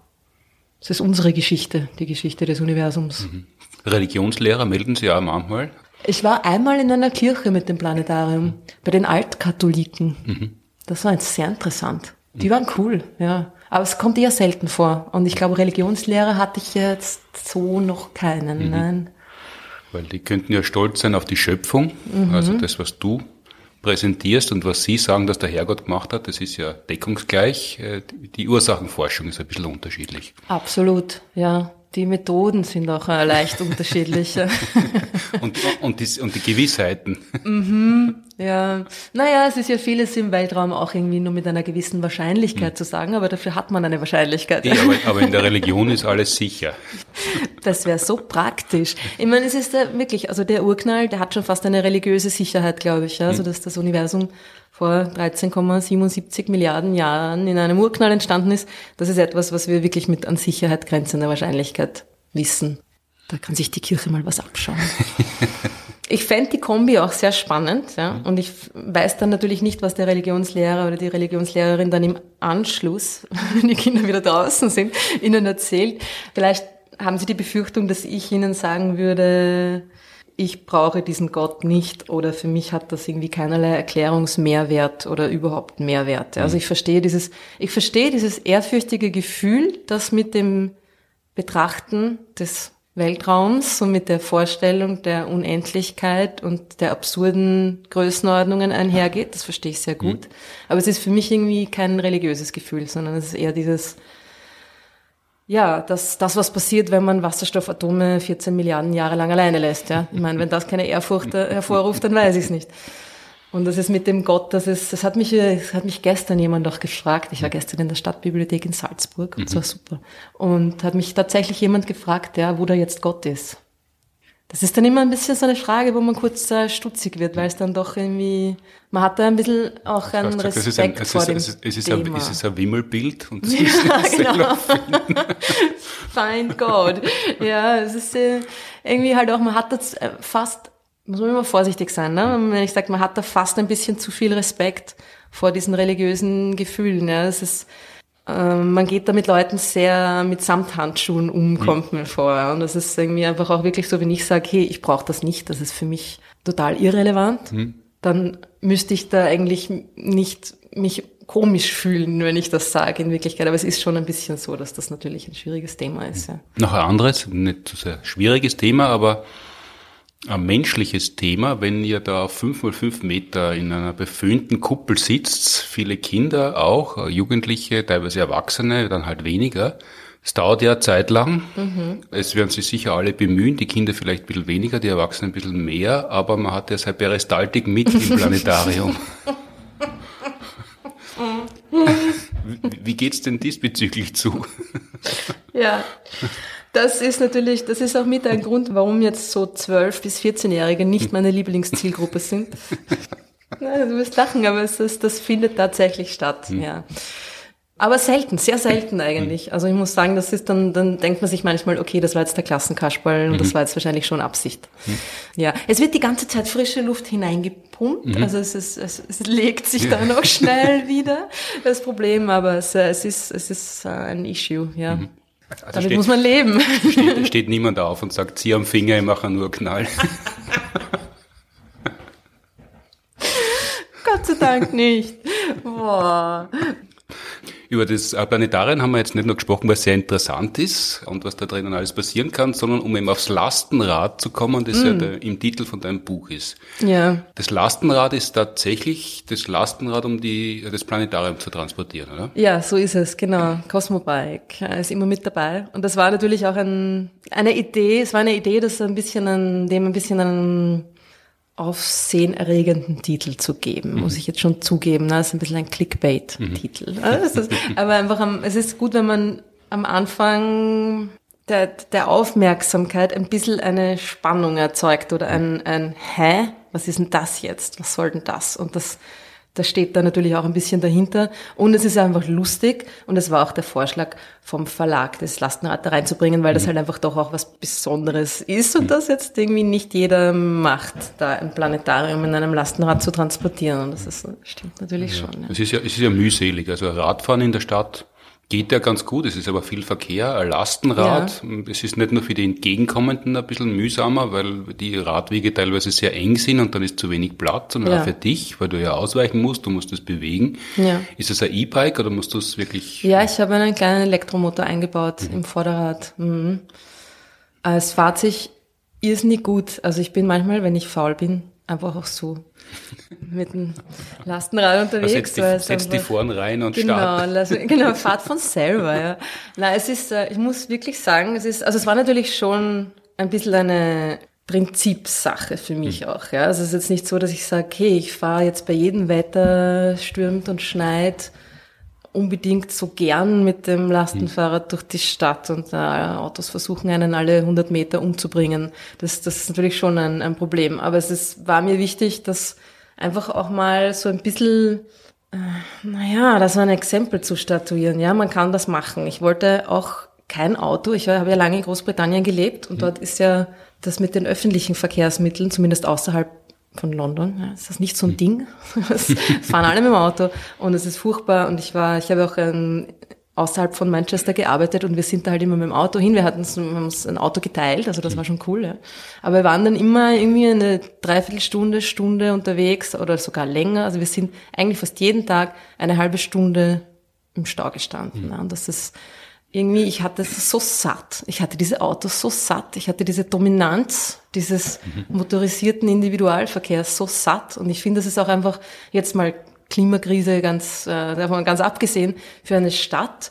es ist unsere Geschichte, die Geschichte des Universums. Mhm. Religionslehrer melden Sie auch manchmal? Ich war einmal in einer Kirche mit dem Planetarium, bei den Altkatholiken. Mhm. Das war jetzt sehr interessant. Die waren cool, ja. Aber es kommt eher selten vor. Und ich glaube, Religionslehrer hatte ich jetzt so noch keinen. Mhm. Nein. Weil die könnten ja stolz sein auf die Schöpfung, mhm. also das, was du präsentierst und was sie sagen, dass der Herrgott gemacht hat, das ist ja deckungsgleich. Äh, die Ursachenforschung ist ein bisschen unterschiedlich. Absolut, ja die Methoden sind auch äh, leicht unterschiedlich. und, und, die, und die Gewissheiten. Mhm, ja, naja, es ist ja vieles im Weltraum auch irgendwie nur mit einer gewissen Wahrscheinlichkeit mhm. zu sagen, aber dafür hat man eine Wahrscheinlichkeit. Ja, aber, aber in der Religion ist alles sicher. Das wäre so praktisch. Ich meine, es ist ja wirklich, also der Urknall, der hat schon fast eine religiöse Sicherheit, glaube ich, ja, also dass das Universum vor 13,77 Milliarden Jahren in einem Urknall entstanden ist, das ist etwas, was wir wirklich mit an Sicherheit grenzender Wahrscheinlichkeit wissen. Da kann sich die Kirche mal was abschauen. ich fände die Kombi auch sehr spannend, ja. Und ich weiß dann natürlich nicht, was der Religionslehrer oder die Religionslehrerin dann im Anschluss, wenn die Kinder wieder draußen sind, ihnen erzählt. Vielleicht haben sie die Befürchtung, dass ich ihnen sagen würde, ich brauche diesen Gott nicht oder für mich hat das irgendwie keinerlei Erklärungsmehrwert oder überhaupt Mehrwert. Also mhm. ich verstehe dieses, ich verstehe dieses ehrfürchtige Gefühl, das mit dem Betrachten des Weltraums und mit der Vorstellung der Unendlichkeit und der absurden Größenordnungen einhergeht. Das verstehe ich sehr gut. Mhm. Aber es ist für mich irgendwie kein religiöses Gefühl, sondern es ist eher dieses, ja, das, das, was passiert, wenn man Wasserstoffatome 14 Milliarden Jahre lang alleine lässt. Ja? Ich meine, wenn das keine Ehrfurcht äh, hervorruft, dann weiß ich es nicht. Und das ist mit dem Gott, das ist, das hat mich, das hat mich gestern jemand auch gefragt. Ich war gestern in der Stadtbibliothek in Salzburg und das war super. Und hat mich tatsächlich jemand gefragt, ja, wo da jetzt Gott ist. Das ist dann immer ein bisschen so eine Frage, wo man kurz äh, stutzig wird, weil es dann doch irgendwie, man hat da ein bisschen auch einen Respekt es ein, es vor ist, dem es ist, es ist Thema. Ein, es ist ein Wimmelbild und das ja, genau. Find God. Ja, es ist äh, irgendwie halt auch, man hat das äh, fast, muss man immer vorsichtig sein, ne? wenn ich sage, man hat da fast ein bisschen zu viel Respekt vor diesen religiösen Gefühlen. Ja? Es ist, man geht da mit Leuten sehr mit Samthandschuhen um, mhm. kommt mir vor. Und das ist irgendwie einfach auch wirklich so, wenn ich sage, hey, ich brauche das nicht, das ist für mich total irrelevant, mhm. dann müsste ich da eigentlich nicht mich komisch fühlen, wenn ich das sage in Wirklichkeit. Aber es ist schon ein bisschen so, dass das natürlich ein schwieriges Thema ist. Ja. Noch ein anderes, nicht so sehr schwieriges Thema, aber ein menschliches Thema, wenn ihr da auf fünf mal fünf Meter in einer beföhnten Kuppel sitzt, viele Kinder auch, Jugendliche, teilweise Erwachsene, dann halt weniger, Es dauert ja eine Zeit lang. Mhm. Es werden sich sicher alle bemühen, die Kinder vielleicht ein bisschen weniger, die Erwachsenen ein bisschen mehr, aber man hat ja seine Peristaltik mit im Planetarium. Wie geht's denn diesbezüglich zu? Ja, das ist natürlich, das ist auch mit ein Grund, warum jetzt so 12- bis 14-Jährige nicht meine Lieblingszielgruppe sind. du wirst lachen, aber es ist, das findet tatsächlich statt, hm. ja. Aber selten, sehr selten eigentlich. Hm. Also ich muss sagen, das ist dann, dann denkt man sich manchmal, okay, das war jetzt der Klassenkasperl und mhm. das war jetzt wahrscheinlich schon Absicht. Mhm. Ja, es wird die ganze Zeit frische Luft hineingepumpt, mhm. also es, ist, es, es legt sich dann auch schnell wieder, das Problem, aber es, es ist, es ist ein Issue, ja. Also Damit steht, muss man leben. Steht, steht niemand auf und sagt, zieh am Finger, ich mache nur Knall. Gott sei Dank nicht. Boah. Über das äh, Planetarium haben wir jetzt nicht nur gesprochen, was sehr interessant ist und was da drinnen alles passieren kann, sondern um eben aufs Lastenrad zu kommen, das mm. ja der, im Titel von deinem Buch ist. Ja. Das Lastenrad ist tatsächlich das Lastenrad, um die, das Planetarium zu transportieren, oder? Ja, so ist es, genau. Cosmobike ist immer mit dabei. Und das war natürlich auch ein, eine Idee, es war eine Idee, das ein bisschen an, dem ein bisschen an aufsehenerregenden Titel zu geben, mhm. muss ich jetzt schon zugeben. Ne? Das ist ein bisschen ein Clickbait-Titel. Mhm. aber einfach, am, es ist gut, wenn man am Anfang der, der Aufmerksamkeit ein bisschen eine Spannung erzeugt oder ein, ein Hä? Was ist denn das jetzt? Was soll denn das? Und das das steht da natürlich auch ein bisschen dahinter. Und es ist einfach lustig. Und es war auch der Vorschlag vom Verlag, das Lastenrad da reinzubringen, weil das mhm. halt einfach doch auch was Besonderes ist und mhm. das jetzt irgendwie nicht jeder macht, da ein Planetarium in einem Lastenrad zu transportieren. Und das ist, stimmt natürlich ja. schon. Ja. Es, ist ja, es ist ja mühselig. Also Radfahren in der Stadt geht ja ganz gut. Es ist aber viel Verkehr, ein Lastenrad. Ja. Es ist nicht nur für die Entgegenkommenden ein bisschen mühsamer, weil die Radwege teilweise sehr eng sind und dann ist zu wenig Platz, sondern ja. auch für dich, weil du ja ausweichen musst, du musst es bewegen. Ja. Ist es ein E-Bike oder musst du es wirklich? Ja, ich habe einen kleinen Elektromotor eingebaut mhm. im Vorderrad. Mhm. Es fahrt sich irrsinnig gut. Also ich bin manchmal, wenn ich faul bin, einfach auch so mit dem Lastenrad unterwegs. Also setzt die, setzt die vorn rein und genau, start. Also, genau, fahrt von selber, ja. Na, es ist, äh, ich muss wirklich sagen, es ist, also es war natürlich schon ein bisschen eine Prinzipsache für mich mhm. auch, ja. Also es ist jetzt nicht so, dass ich sage, okay, ich fahre jetzt bei jedem Wetter, stürmt und schneit, unbedingt so gern mit dem Lastenfahrrad durch die Stadt und äh, Autos versuchen einen alle 100 Meter umzubringen. Das, das ist natürlich schon ein, ein Problem. Aber es ist, war mir wichtig, dass einfach auch mal so ein bisschen, äh, naja, das war ein Exempel zu statuieren. Ja, man kann das machen. Ich wollte auch kein Auto. Ich habe ja lange in Großbritannien gelebt und mhm. dort ist ja das mit den öffentlichen Verkehrsmitteln, zumindest außerhalb von London. Ja, ist das nicht so ein Ding? Es fahren alle mit dem Auto und es ist furchtbar. Und ich war, ich habe auch ähm, außerhalb von Manchester gearbeitet und wir sind da halt immer mit dem Auto hin. Wir hatten uns, wir haben uns ein Auto geteilt, also das war schon cool. Ja. Aber wir waren dann immer irgendwie eine Dreiviertelstunde, Stunde unterwegs oder sogar länger. Also wir sind eigentlich fast jeden Tag eine halbe Stunde im Stau gestanden. Mhm. Ja. Und das ist irgendwie, ich hatte es so satt. Ich hatte diese Autos so satt. Ich hatte diese Dominanz dieses motorisierten Individualverkehrs so satt. Und ich finde, das ist auch einfach jetzt mal Klimakrise ganz, äh, davon ganz abgesehen, für eine Stadt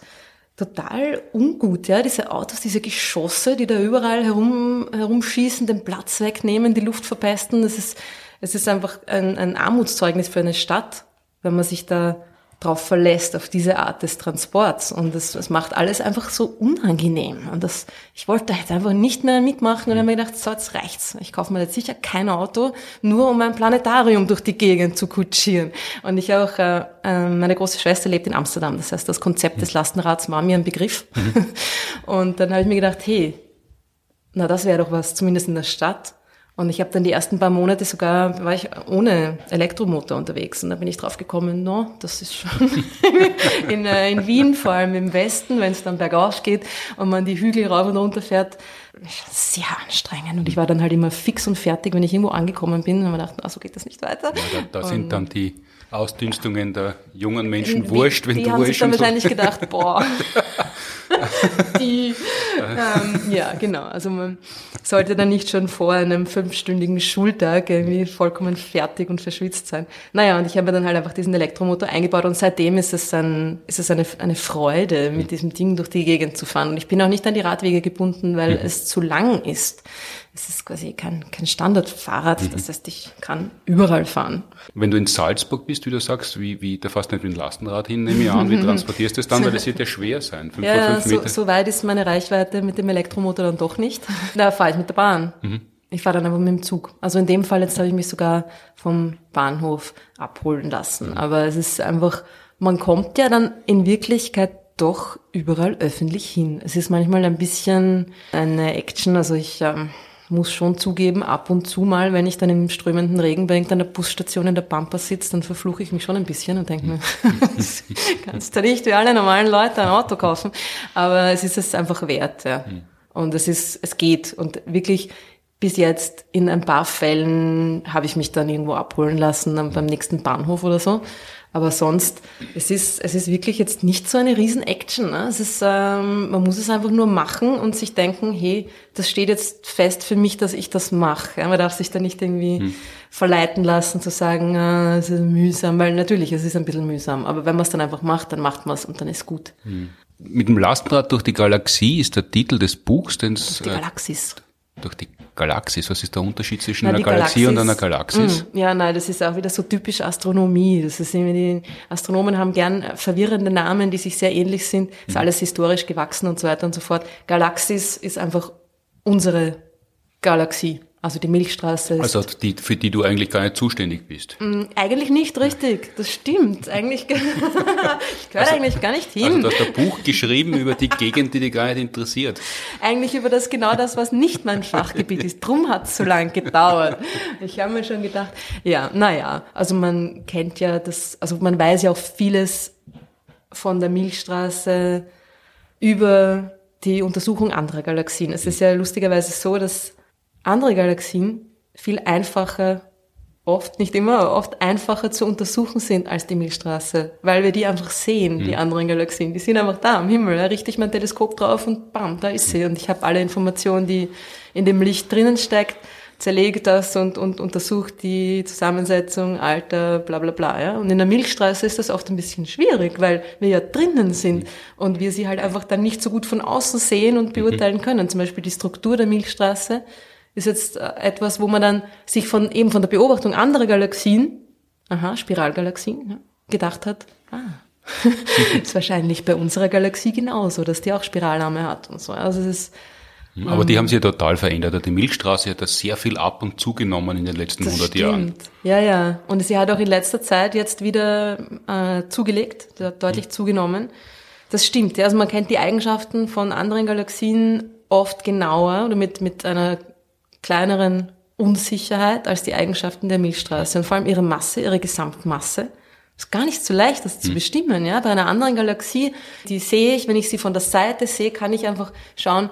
total ungut, ja. Diese Autos, diese Geschosse, die da überall herum, herumschießen, den Platz wegnehmen, die Luft verpesten. Das ist, es ist einfach ein, ein Armutszeugnis für eine Stadt, wenn man sich da drauf verlässt, auf diese Art des Transports. Und das, das macht alles einfach so unangenehm. Und das, ich wollte jetzt einfach nicht mehr mitmachen und habe mir gedacht, so, jetzt reicht's. Ich kaufe mir jetzt sicher kein Auto, nur um ein Planetarium durch die Gegend zu kutschieren. Und ich auch, äh, äh, meine große Schwester lebt in Amsterdam. Das heißt, das Konzept des Lastenrads war mir ein Begriff. Mhm. und dann habe ich mir gedacht, hey, na, das wäre doch was, zumindest in der Stadt. Und ich habe dann die ersten paar Monate sogar, war ich ohne Elektromotor unterwegs. Und da bin ich drauf gekommen, no, das ist schon in, äh, in Wien, vor allem im Westen, wenn es dann bergauf geht und man die Hügel rauf und runter fährt, sehr anstrengend. Und ich war dann halt immer fix und fertig, wenn ich irgendwo angekommen bin. Und man dachte, ah, so geht das nicht weiter. Ja, da, da sind dann die Ausdünstungen der jungen Menschen wurscht, wenn die du haben sich dann so wahrscheinlich gedacht, boah, die, ähm, ja, genau. Also man sollte dann nicht schon vor einem fünfstündigen Schultag irgendwie vollkommen fertig und verschwitzt sein. Naja, und ich habe mir dann halt einfach diesen Elektromotor eingebaut und seitdem ist es ein, ist es eine, eine Freude, mit diesem Ding durch die Gegend zu fahren. Und ich bin auch nicht an die Radwege gebunden, weil mhm. es zu lang ist es ist quasi kein, kein Standardfahrrad, mhm. das heißt, ich kann überall fahren. Wenn du in Salzburg bist, wie du sagst, wie, wie da fährst du nicht mit dem Lastenrad hin, nehme ich an, wie transportierst du das dann, weil das wird ja schwer sein. Fünf ja, so, so, weit ist meine Reichweite mit dem Elektromotor dann doch nicht. Da fahre ich mit der Bahn. Mhm. Ich fahre dann aber mit dem Zug. Also in dem Fall jetzt habe ich mich sogar vom Bahnhof abholen lassen. Mhm. Aber es ist einfach, man kommt ja dann in Wirklichkeit doch überall öffentlich hin. Es ist manchmal ein bisschen eine Action. Also ich ähm, muss schon zugeben, ab und zu mal, wenn ich dann im strömenden Regen bei irgendeiner Busstation in der Pampa sitze, dann verfluche ich mich schon ein bisschen und denke mir, kannst du nicht wie alle normalen Leute ein Auto kaufen. Aber es ist es einfach wert, ja. Hm. Und es ist, es geht. Und wirklich, bis jetzt in ein paar Fällen habe ich mich dann irgendwo abholen lassen, dann beim nächsten Bahnhof oder so. Aber sonst, es ist, es ist wirklich jetzt nicht so eine Riesen-Action. Ne? Es ist, ähm, man muss es einfach nur machen und sich denken, hey, das steht jetzt fest für mich, dass ich das mache. Ja? Man darf sich da nicht irgendwie hm. verleiten lassen zu sagen, äh, es ist mühsam, weil natürlich, es ist ein bisschen mühsam. Aber wenn man es dann einfach macht, dann macht man es und dann ist gut. Hm. Mit dem Lastenrad durch die Galaxie ist der Titel des Buchs, den es... Die Galaxis. Äh, durch die Galaxis. Was ist der Unterschied zwischen Na, einer Galaxie Galaxis, und einer Galaxis? Mh, ja, nein, das ist auch wieder so typisch Astronomie. Das ist irgendwie, die Astronomen haben gern verwirrende Namen, die sich sehr ähnlich sind. Ist mhm. alles historisch gewachsen und so weiter und so fort. Galaxis ist einfach unsere Galaxie. Also die Milchstraße ist. Also die, für die du eigentlich gar nicht zuständig bist. Mm, eigentlich nicht richtig, das stimmt. Eigentlich, ich gehöre also, eigentlich gar nicht hin. Also du hast ein Buch geschrieben über die Gegend, die dich gar nicht interessiert. Eigentlich über das genau das, was nicht mein Fachgebiet ist. Drum hat es so lange gedauert. Ich habe mir schon gedacht, ja, naja, also man kennt ja das, also man weiß ja auch vieles von der Milchstraße über die Untersuchung anderer Galaxien. Es ist ja lustigerweise so, dass andere Galaxien viel einfacher, oft, nicht immer, oft einfacher zu untersuchen sind als die Milchstraße, weil wir die einfach sehen, mhm. die anderen Galaxien. Die sind einfach da am Himmel. Da richte ich mein Teleskop drauf und bam, da ist sie. Und ich habe alle Informationen, die in dem Licht drinnen steckt, zerlege das und, und untersuche die Zusammensetzung, Alter, bla bla bla. Ja? Und in der Milchstraße ist das oft ein bisschen schwierig, weil wir ja drinnen sind und wir sie halt einfach dann nicht so gut von außen sehen und beurteilen können. Zum Beispiel die Struktur der Milchstraße ist jetzt äh, etwas, wo man dann sich von eben von der Beobachtung anderer Galaxien, aha, Spiralgalaxien, ja, gedacht hat, ah, ist wahrscheinlich bei unserer Galaxie genauso, dass die auch Spiralarme hat und so. Also es ist hm, aber die haben sich ja total verändert. Die Milchstraße hat da sehr viel ab und zugenommen in den letzten das 100 stimmt. Jahren. Ja, ja. Und sie hat auch in letzter Zeit jetzt wieder äh, zugelegt, deutlich mhm. zugenommen. Das stimmt. Ja. Also man kennt die Eigenschaften von anderen Galaxien oft genauer oder mit, mit einer kleineren Unsicherheit als die Eigenschaften der Milchstraße und vor allem ihre Masse, ihre Gesamtmasse. Ist gar nicht so leicht, das zu hm. bestimmen. Ja, bei einer anderen Galaxie, die sehe ich, wenn ich sie von der Seite sehe, kann ich einfach schauen,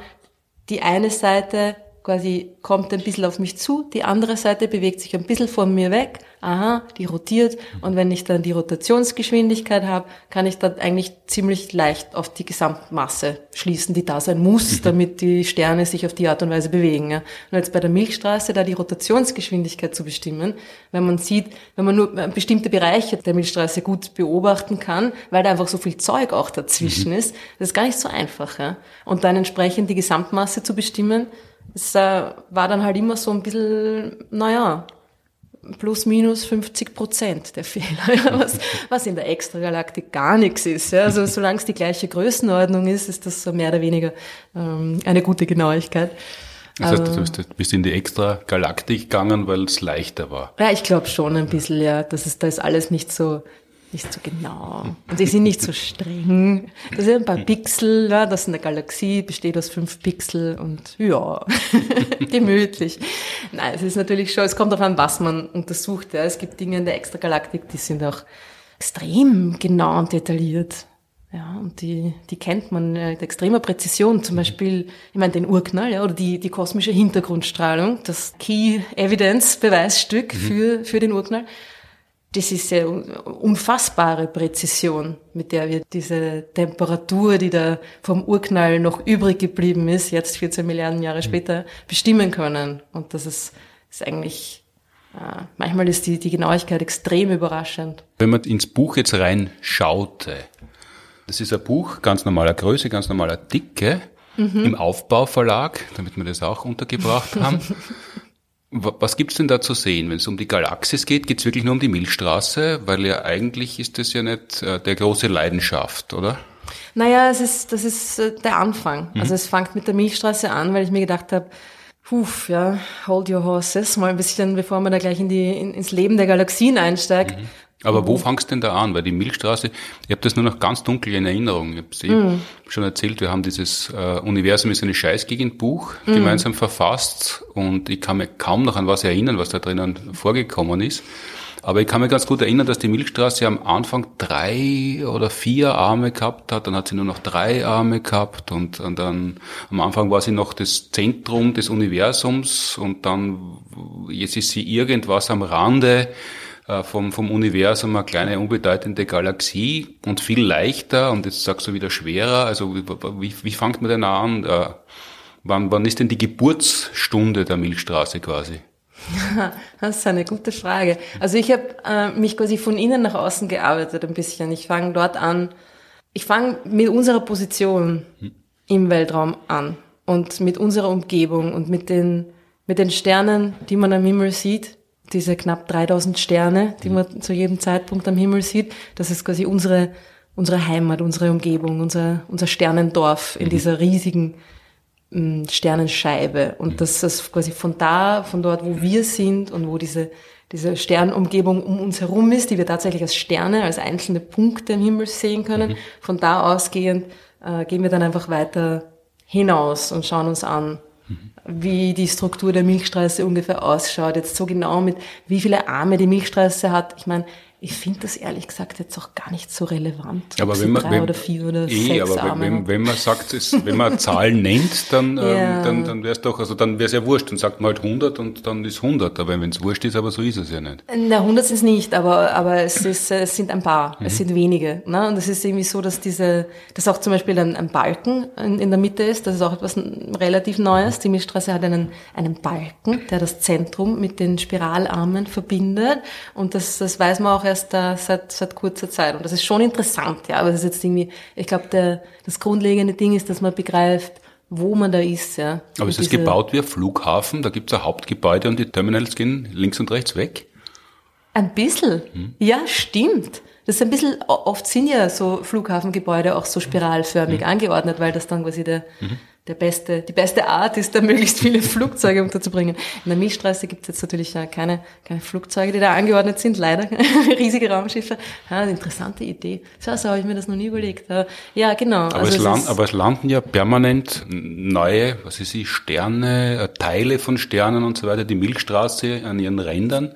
die eine Seite quasi kommt ein bisschen auf mich zu, die andere Seite bewegt sich ein bisschen von mir weg, aha, die rotiert und wenn ich dann die Rotationsgeschwindigkeit habe, kann ich dann eigentlich ziemlich leicht auf die Gesamtmasse schließen, die da sein muss, mhm. damit die Sterne sich auf die Art und Weise bewegen. Ja. Und jetzt bei der Milchstraße da die Rotationsgeschwindigkeit zu bestimmen, wenn man sieht, wenn man nur bestimmte Bereiche der Milchstraße gut beobachten kann, weil da einfach so viel Zeug auch dazwischen mhm. ist, das ist gar nicht so einfach. Ja. Und dann entsprechend die Gesamtmasse zu bestimmen, es äh, war dann halt immer so ein bisschen, naja, plus minus 50 Prozent der Fehler, was, was in der Extragalaktik gar nichts ist. Ja. Also solange es die gleiche Größenordnung ist, ist das so mehr oder weniger ähm, eine gute Genauigkeit. Das heißt, du bist in die Extragalaktik gegangen, weil es leichter war. Ja, ich glaube schon ein bisschen, ja. Das ist, da ist alles nicht so nicht so genau. Und die sind nicht so streng. Das sind ein paar Pixel, ja, das ist eine Galaxie, besteht aus fünf Pixel und ja, gemütlich. Nein, es ist natürlich schon, es kommt darauf an, was man untersucht. Ja. Es gibt Dinge in der Extragalaktik, die sind auch extrem genau und detailliert. Ja, und die, die kennt man mit extremer Präzision. Zum Beispiel, ich meine, den Urknall, ja, oder die, die kosmische Hintergrundstrahlung, das Key Evidence Beweisstück mhm. für, für den Urknall. Das ist ja unfassbare Präzision, mit der wir diese Temperatur, die da vom Urknall noch übrig geblieben ist, jetzt 14 Milliarden Jahre mhm. später, bestimmen können. Und das ist, ist eigentlich äh, manchmal ist die, die Genauigkeit extrem überraschend. Wenn man ins Buch jetzt reinschaute, das ist ein Buch, ganz normaler Größe, ganz normaler Dicke, mhm. im Aufbauverlag, damit wir das auch untergebracht haben. Was gibt's denn da zu sehen? Wenn es um die Galaxis geht, geht's wirklich nur um die Milchstraße, weil ja eigentlich ist das ja nicht äh, der große Leidenschaft, oder? Naja, es ist, das ist äh, der Anfang. Mhm. Also es fängt mit der Milchstraße an, weil ich mir gedacht habe, Huf, ja, hold your horses, mal ein bisschen, bevor man da gleich in die, in, ins Leben der Galaxien einsteigt. Mhm. Aber wo fangst du denn da an? Weil die Milchstraße, ich habe das nur noch ganz dunkel in Erinnerung. Ich habe mm. schon erzählt, wir haben dieses äh, Universum ist eine Scheißgegend Buch mm. gemeinsam verfasst und ich kann mir kaum noch an was erinnern, was da drinnen vorgekommen ist. Aber ich kann mir ganz gut erinnern, dass die Milchstraße am Anfang drei oder vier Arme gehabt hat, dann hat sie nur noch drei Arme gehabt und, und dann am Anfang war sie noch das Zentrum des Universums und dann jetzt ist sie irgendwas am Rande vom, vom Universum eine kleine unbedeutende Galaxie und viel leichter und jetzt sagst du wieder schwerer. Also wie, wie fängt man denn an? Äh, wann, wann ist denn die Geburtsstunde der Milchstraße quasi? Das ist eine gute Frage. Also ich habe äh, mich quasi von innen nach außen gearbeitet ein bisschen. Ich fange dort an, ich fange mit unserer Position hm. im Weltraum an und mit unserer Umgebung und mit den, mit den Sternen, die man am Himmel sieht, diese knapp 3000 Sterne, die hm. man zu jedem Zeitpunkt am Himmel sieht. Das ist quasi unsere, unsere Heimat, unsere Umgebung, unser, unser Sternendorf in mhm. dieser riesigen Sternenscheibe. Und das ist quasi von da, von dort, wo wir sind und wo diese, diese Sternumgebung um uns herum ist, die wir tatsächlich als Sterne, als einzelne Punkte im Himmel sehen können, mhm. von da ausgehend äh, gehen wir dann einfach weiter hinaus und schauen uns an, mhm. Wie die Struktur der Milchstraße ungefähr ausschaut. Jetzt so genau mit, wie viele Arme die Milchstraße hat. Ich meine, ich finde das ehrlich gesagt jetzt auch gar nicht so relevant. Aber wenn man, drei wenn, oder vier oder eh, sechs aber Arme wenn, wenn, man sagt, es, wenn man Zahlen nennt, dann, ähm, ja. ähm, dann, dann wäre es doch, also dann wäre es ja wurscht. Dann sagt man halt 100 und dann ist 100. Aber wenn es wurscht ist, aber so ist es ja nicht. Na, 100 sind es nicht, aber, aber es, ist, es sind ein paar, mhm. es sind wenige. Ne? Und es ist irgendwie so, dass diese, dass auch zum Beispiel ein, ein Balken in, in, der Mitte ist, das ist auch etwas relativ Neues. Die Milchstraße hat einen, einen Balken, der das Zentrum mit den Spiralarmen verbindet. Und das, das weiß man auch erst da seit seit kurzer Zeit. Und das ist schon interessant, ja. Aber das ist jetzt irgendwie, ich glaube, der, das grundlegende Ding ist, dass man begreift, wo man da ist, ja. Aber ist gebaut wie ein Flughafen? Da gibt es ein Hauptgebäude und die Terminals gehen links und rechts weg? Ein bisschen. Hm. Ja, stimmt. Das ist ein bisschen, oft sind ja so Flughafengebäude auch so spiralförmig hm. angeordnet, weil das dann quasi der, mhm der beste, die beste Art ist, da möglichst viele Flugzeuge unterzubringen. In der Milchstraße gibt es jetzt natürlich keine, keine Flugzeuge, die da angeordnet sind, leider. Riesige Raumschiffe. Ja, eine interessante Idee. So, so habe ich mir das noch nie überlegt. Ja, genau. Aber, also es, land, aber es landen ja permanent neue, was ist sie, Sterne, äh, Teile von Sternen und so weiter. Die Milchstraße an ihren Rändern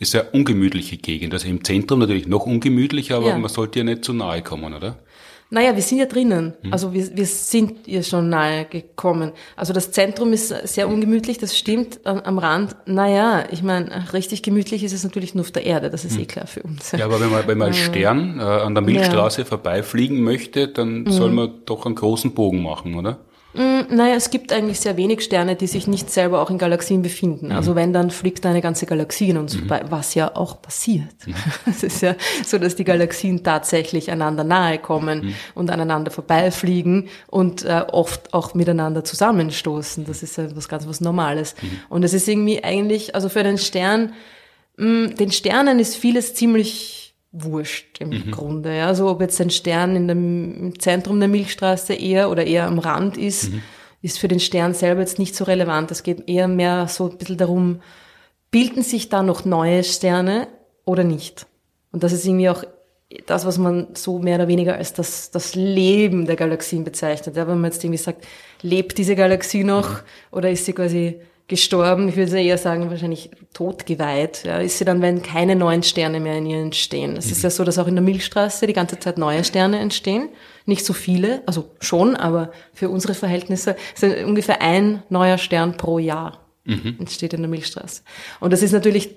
ist ja ungemütliche Gegend. Also im Zentrum natürlich noch ungemütlicher, aber ja. man sollte ja nicht zu nahe kommen, oder? Naja, wir sind ja drinnen. Mhm. Also wir, wir sind ihr schon nahe gekommen. Also das Zentrum ist sehr ungemütlich, das stimmt. Am Rand, naja, ich meine, richtig gemütlich ist es natürlich nur auf der Erde, das ist mhm. eh klar für uns. Ja, aber wenn man, wenn man als Stern äh, an der Milchstraße ja. vorbeifliegen möchte, dann mhm. soll man doch einen großen Bogen machen, oder? Mm, naja, es gibt eigentlich sehr wenig Sterne, die sich nicht selber auch in Galaxien befinden. Mhm. Also wenn, dann fliegt eine ganze Galaxie in uns mhm. vorbei, was ja auch passiert. Mhm. Es ist ja so, dass die Galaxien tatsächlich einander nahe kommen mhm. und aneinander vorbeifliegen und äh, oft auch miteinander zusammenstoßen. Das ist ja was ganz was Normales. Mhm. Und es ist irgendwie eigentlich, also für den Stern, mh, mm, den Sternen ist vieles ziemlich wurscht im mhm. Grunde. Ja. Also ob jetzt ein Stern in dem, im Zentrum der Milchstraße eher oder eher am Rand ist, mhm. ist für den Stern selber jetzt nicht so relevant. Es geht eher mehr so ein bisschen darum, bilden sich da noch neue Sterne oder nicht? Und das ist irgendwie auch das, was man so mehr oder weniger als das, das Leben der Galaxien bezeichnet. Ja, wenn man jetzt irgendwie sagt, lebt diese Galaxie noch mhm. oder ist sie quasi gestorben, ich würde eher sagen, wahrscheinlich totgeweiht, ja, ist sie dann, wenn keine neuen Sterne mehr in ihr entstehen. Es mhm. ist ja so, dass auch in der Milchstraße die ganze Zeit neue Sterne entstehen. Nicht so viele, also schon, aber für unsere Verhältnisse sind ungefähr ein neuer Stern pro Jahr mhm. entsteht in der Milchstraße. Und das ist natürlich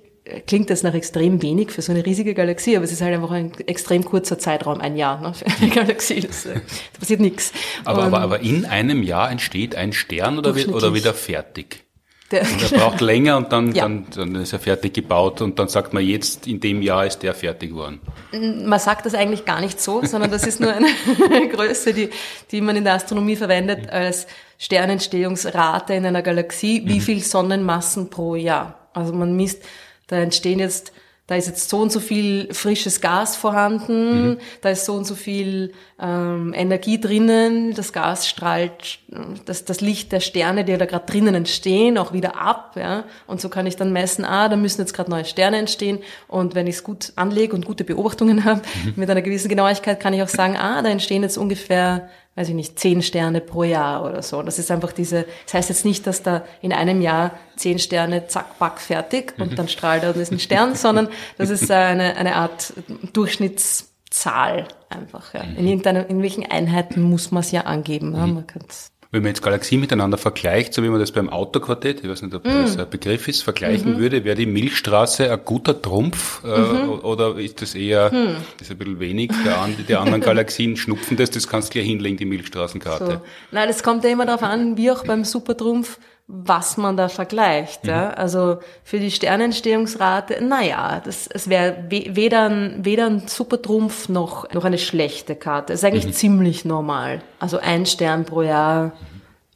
klingt das nach extrem wenig für so eine riesige Galaxie, aber es ist halt einfach ein extrem kurzer Zeitraum, ein Jahr ne, für eine Galaxie. Das, äh, da passiert nichts. Aber, aber, aber in einem Jahr entsteht ein Stern oder, wird, oder wieder fertig? Der, und er braucht länger und dann, ja. dann, dann ist er fertig gebaut und dann sagt man jetzt, in dem Jahr ist der fertig geworden. Man sagt das eigentlich gar nicht so, sondern das ist nur eine Größe, die, die man in der Astronomie verwendet als Sternentstehungsrate in einer Galaxie, wie mhm. viel Sonnenmassen pro Jahr. Also man misst da entstehen jetzt, da ist jetzt so und so viel frisches Gas vorhanden, mhm. da ist so und so viel ähm, Energie drinnen, das Gas strahlt das, das Licht der Sterne, die da gerade drinnen entstehen, auch wieder ab. Ja? Und so kann ich dann messen, ah, da müssen jetzt gerade neue Sterne entstehen. Und wenn ich es gut anlege und gute Beobachtungen habe, mhm. mit einer gewissen Genauigkeit, kann ich auch sagen, ah, da entstehen jetzt ungefähr weiß ich nicht, zehn Sterne pro Jahr oder so. Das ist einfach diese, das heißt jetzt nicht, dass da in einem Jahr zehn Sterne, zack, back, fertig und mhm. dann strahlt er und ist ein Stern, sondern das ist eine, eine Art Durchschnittszahl einfach. Ja. In, mhm. irgendeiner, in welchen Einheiten muss man es ja angeben. Ja. Man kann's wenn man jetzt Galaxien miteinander vergleicht, so wie man das beim Autoquartett, ich weiß nicht, ob das mm. ein Begriff ist, vergleichen mhm. würde, wäre die Milchstraße ein guter Trumpf äh, mhm. oder ist das eher, hm. ist ein bisschen wenig, der, die anderen Galaxien schnupfen das, das kannst du gleich hinlegen, die Milchstraßenkarte. So. Nein, das kommt ja immer darauf an, wie auch beim Supertrumpf, was man da vergleicht. Mhm. Ja? Also für die Sternentstehungsrate, naja, das, es wäre weder ein, weder ein Supertrumpf noch, noch eine schlechte Karte. Es ist eigentlich mhm. ziemlich normal. Also ein Stern pro Jahr,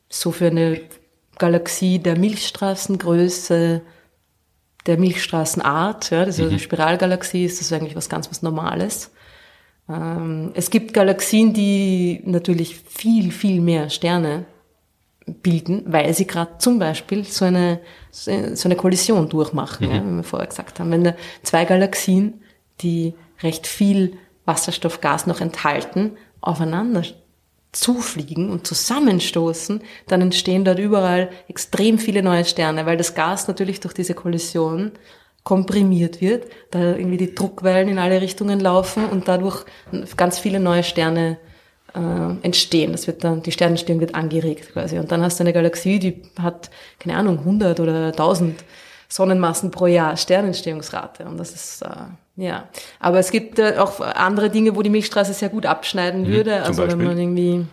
so für eine Galaxie der Milchstraßengröße, der Milchstraßenart, ja, das ist mhm. eine Spiralgalaxie, ist das eigentlich was ganz was Normales. Ähm, es gibt Galaxien, die natürlich viel, viel mehr Sterne bilden, weil sie gerade zum Beispiel so eine, so eine Kollision durchmachen, mhm. ja, wie wir vorher gesagt haben. Wenn da zwei Galaxien, die recht viel Wasserstoffgas noch enthalten, aufeinander zufliegen und zusammenstoßen, dann entstehen dort überall extrem viele neue Sterne, weil das Gas natürlich durch diese Kollision komprimiert wird, da irgendwie die Druckwellen in alle Richtungen laufen und dadurch ganz viele neue Sterne äh, entstehen. Das wird dann, die Sternentstehung wird angeregt quasi. Und dann hast du eine Galaxie, die hat, keine Ahnung, 100 oder 1000 Sonnenmassen pro Jahr Sternentstehungsrate. Und das ist, äh, ja. Aber es gibt äh, auch andere Dinge, wo die Milchstraße sehr gut abschneiden mhm, würde. Also Beispiel? wenn man irgendwie,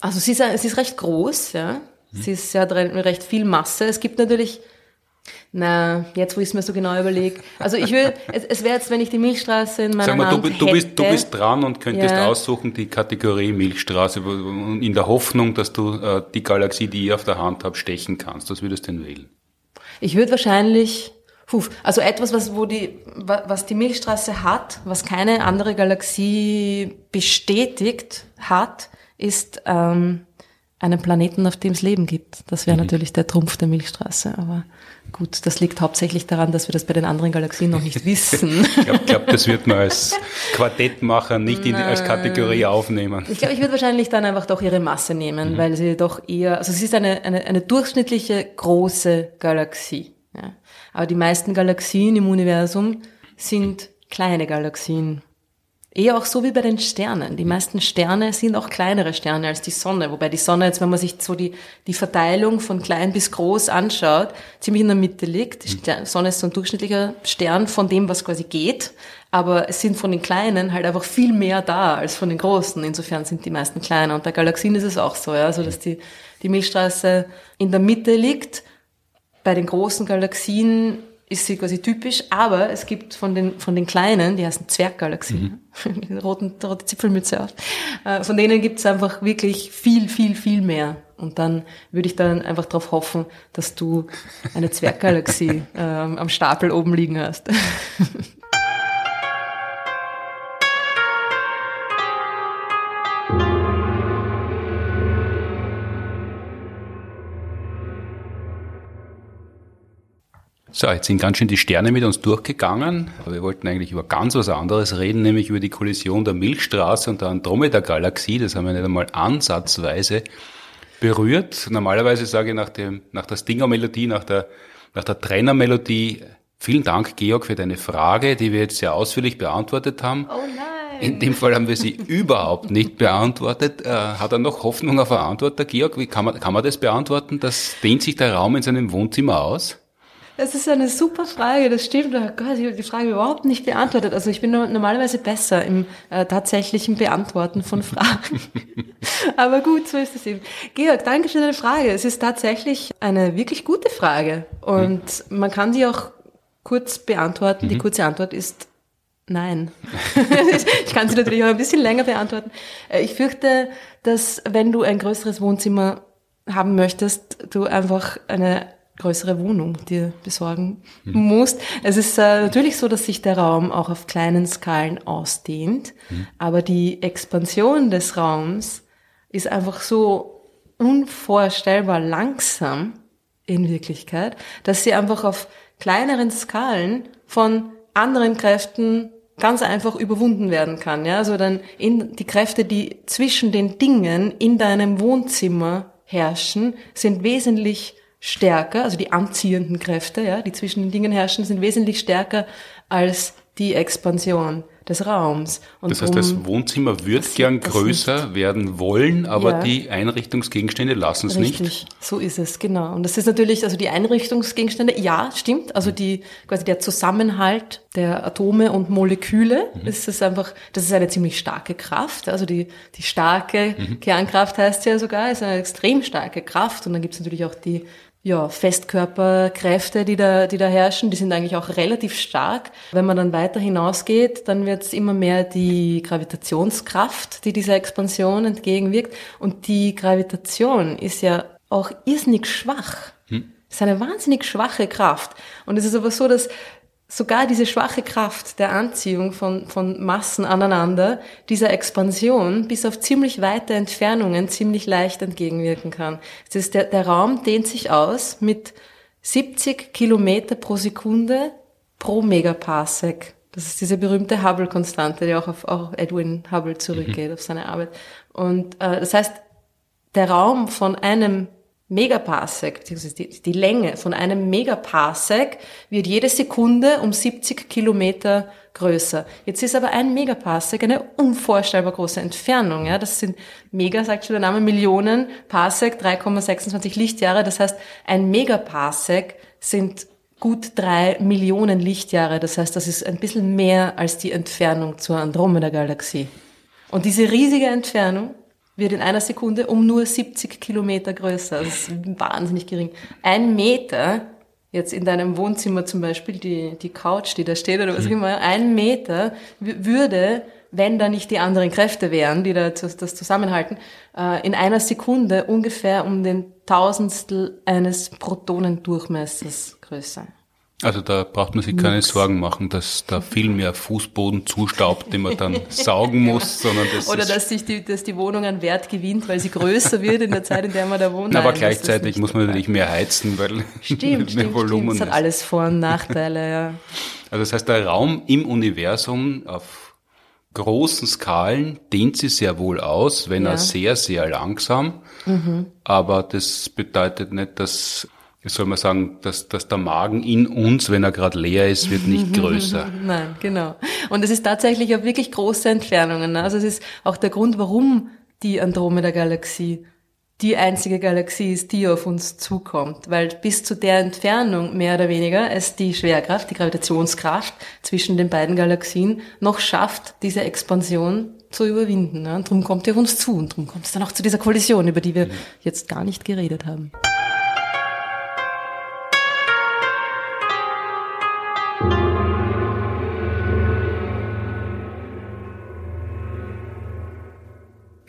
also sie ist, sie ist recht groß, ja. Mhm. Sie ist, ja recht viel Masse. Es gibt natürlich na, jetzt wo ich es mir so genau überlege. Also ich will, es, es wäre jetzt, wenn ich die Milchstraße in meiner Sag mal, du, du, bist, du bist dran und könntest ja. aussuchen die Kategorie Milchstraße in der Hoffnung, dass du äh, die Galaxie, die ich auf der Hand habe, stechen kannst. Was würdest du denn wählen? Ich würde wahrscheinlich, puh, also etwas, was, wo die, was die Milchstraße hat, was keine andere Galaxie bestätigt hat, ist ähm, einen Planeten, auf dem es Leben gibt. Das wäre mhm. natürlich der Trumpf der Milchstraße, aber Gut, das liegt hauptsächlich daran, dass wir das bei den anderen Galaxien noch nicht wissen. ich glaube, glaub, das wird man als Quartettmacher nicht in, als Kategorie aufnehmen. Ich glaube, ich würde wahrscheinlich dann einfach doch ihre Masse nehmen, mhm. weil sie doch eher, also es ist eine, eine, eine durchschnittliche große Galaxie. Ja. Aber die meisten Galaxien im Universum sind kleine Galaxien. Eher auch so wie bei den Sternen. Die meisten Sterne sind auch kleinere Sterne als die Sonne. Wobei die Sonne jetzt, wenn man sich so die, die Verteilung von klein bis groß anschaut, ziemlich in der Mitte liegt. Die Sonne ist so ein durchschnittlicher Stern von dem, was quasi geht. Aber es sind von den Kleinen halt einfach viel mehr da als von den Großen. Insofern sind die meisten kleiner. Und bei Galaxien ist es auch so, ja. Also, dass die, die Milchstraße in der Mitte liegt. Bei den großen Galaxien ist sie quasi typisch, aber es gibt von den, von den kleinen, die heißen Zwerggalaxien, mhm. roten, rote Zipfelmütze auf, äh, von denen gibt es einfach wirklich viel, viel, viel mehr. Und dann würde ich dann einfach darauf hoffen, dass du eine Zwerggalaxie äh, am Stapel oben liegen hast. So, jetzt sind ganz schön die Sterne mit uns durchgegangen. Aber wir wollten eigentlich über ganz was anderes reden, nämlich über die Kollision der Milchstraße und der Andromeda-Galaxie. Das haben wir nicht einmal ansatzweise berührt. Normalerweise sage ich nach, dem, nach der Stinger-Melodie, nach der, nach der Trenner-Melodie, vielen Dank, Georg, für deine Frage, die wir jetzt sehr ausführlich beantwortet haben. Oh nein. In dem Fall haben wir sie überhaupt nicht beantwortet. Äh, hat er noch Hoffnung auf eine Antwort, der Georg? Wie kann man, kann man das beantworten? Das dehnt sich der Raum in seinem Wohnzimmer aus? Das ist eine super Frage, das stimmt. Oh Gott, ich habe die Frage überhaupt nicht beantwortet. Also ich bin normalerweise besser im äh, tatsächlichen Beantworten von Fragen. Aber gut, so ist es eben. Georg, danke für deine Frage. Es ist tatsächlich eine wirklich gute Frage. Und mhm. man kann sie auch kurz beantworten. Mhm. Die kurze Antwort ist Nein. ich kann sie natürlich auch ein bisschen länger beantworten. Äh, ich fürchte, dass wenn du ein größeres Wohnzimmer haben möchtest, du einfach eine größere Wohnung dir besorgen mhm. musst. Es ist äh, natürlich so, dass sich der Raum auch auf kleinen Skalen ausdehnt, mhm. aber die Expansion des Raums ist einfach so unvorstellbar langsam in Wirklichkeit, dass sie einfach auf kleineren Skalen von anderen Kräften ganz einfach überwunden werden kann. Ja, also dann in die Kräfte, die zwischen den Dingen in deinem Wohnzimmer herrschen, sind wesentlich stärker, also die anziehenden Kräfte, ja, die zwischen den Dingen herrschen, sind wesentlich stärker als die Expansion des Raums. Und das heißt, das Wohnzimmer wird gern größer werden wollen, aber ja. die Einrichtungsgegenstände lassen es nicht. So ist es, genau. Und das ist natürlich, also die Einrichtungsgegenstände, ja, stimmt, also die, quasi der Zusammenhalt der Atome und Moleküle, mhm. ist es einfach, das ist eine ziemlich starke Kraft, also die, die starke mhm. Kernkraft heißt ja sogar, ist eine extrem starke Kraft und dann gibt es natürlich auch die ja, Festkörperkräfte, die da, die da herrschen, die sind eigentlich auch relativ stark. Wenn man dann weiter hinausgeht, dann wird es immer mehr die Gravitationskraft, die dieser Expansion entgegenwirkt. Und die Gravitation ist ja auch irrsinnig schwach. Hm. ist eine wahnsinnig schwache Kraft. Und es ist aber so, dass sogar diese schwache Kraft der Anziehung von, von Massen aneinander, dieser Expansion bis auf ziemlich weite Entfernungen ziemlich leicht entgegenwirken kann. Das ist der, der Raum dehnt sich aus mit 70 Kilometer pro Sekunde pro Megaparsec. Das ist diese berühmte Hubble-Konstante, die auch auf auch Edwin Hubble zurückgeht, mhm. auf seine Arbeit. Und äh, das heißt, der Raum von einem Megaparsec, die, die Länge von einem Megaparsec wird jede Sekunde um 70 Kilometer größer. Jetzt ist aber ein Megaparsec eine unvorstellbar große Entfernung. Ja? Das sind Mega, sagt schon der Name, Millionen, Parsec 3,26 Lichtjahre. Das heißt, ein Megaparsec sind gut drei Millionen Lichtjahre. Das heißt, das ist ein bisschen mehr als die Entfernung zur Andromeda-Galaxie. Und diese riesige Entfernung wird in einer Sekunde um nur 70 Kilometer größer. Das ist wahnsinnig gering. Ein Meter, jetzt in deinem Wohnzimmer zum Beispiel, die, die Couch, die da steht oder was auch immer, ein Meter würde, wenn da nicht die anderen Kräfte wären, die da das zusammenhalten, äh, in einer Sekunde ungefähr um den Tausendstel eines Protonendurchmessers größer. Also da braucht man sich keine Nix. Sorgen machen, dass da viel mehr Fußboden zustaubt, den man dann saugen muss, sondern das Oder dass sich die, dass die Wohnung an Wert gewinnt, weil sie größer wird in der Zeit, in der man da wohnt. Aber gleichzeitig muss man natürlich mehr heizen, weil stimmt, mehr Volumen stimmt. Das hat alles Vor- und Nachteile, ja. Also das heißt, der Raum im Universum auf großen Skalen dehnt sich sehr wohl aus, wenn ja. er sehr, sehr langsam. Mhm. Aber das bedeutet nicht, dass soll man sagen, dass, dass der Magen in uns, wenn er gerade leer ist, wird nicht größer. Nein, genau. Und es ist tatsächlich auch wirklich große Entfernungen. Ne? Also es ist auch der Grund, warum die Andromeda-Galaxie die einzige Galaxie ist, die auf uns zukommt. Weil bis zu der Entfernung, mehr oder weniger, es die Schwerkraft, die Gravitationskraft zwischen den beiden Galaxien noch schafft, diese Expansion zu überwinden. Ne? Und darum kommt die auf uns zu. Und darum kommt es dann auch zu dieser Kollision, über die wir jetzt gar nicht geredet haben.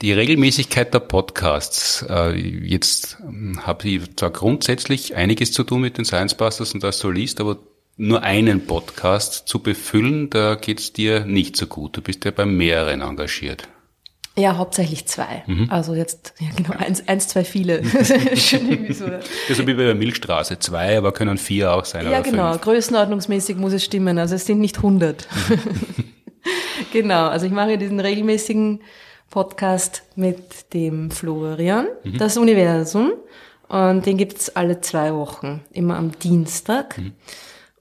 Die Regelmäßigkeit der Podcasts. Äh, jetzt ähm, habe ich zwar grundsätzlich einiges zu tun mit den Science Busters und das so liest, aber nur einen Podcast zu befüllen, da geht's dir nicht so gut. Du bist ja bei mehreren engagiert. Ja, hauptsächlich zwei. Mhm. Also jetzt, ja genau, eins, eins zwei viele. Schon irgendwie so. Das ist wie bei der Milchstraße. Zwei, aber können vier auch sein. Ja, genau. Fünf. Größenordnungsmäßig muss es stimmen. Also es sind nicht hundert. genau. Also ich mache diesen regelmäßigen Podcast mit dem Florian, mhm. das Universum. Und den gibt's alle zwei Wochen, immer am Dienstag. Mhm.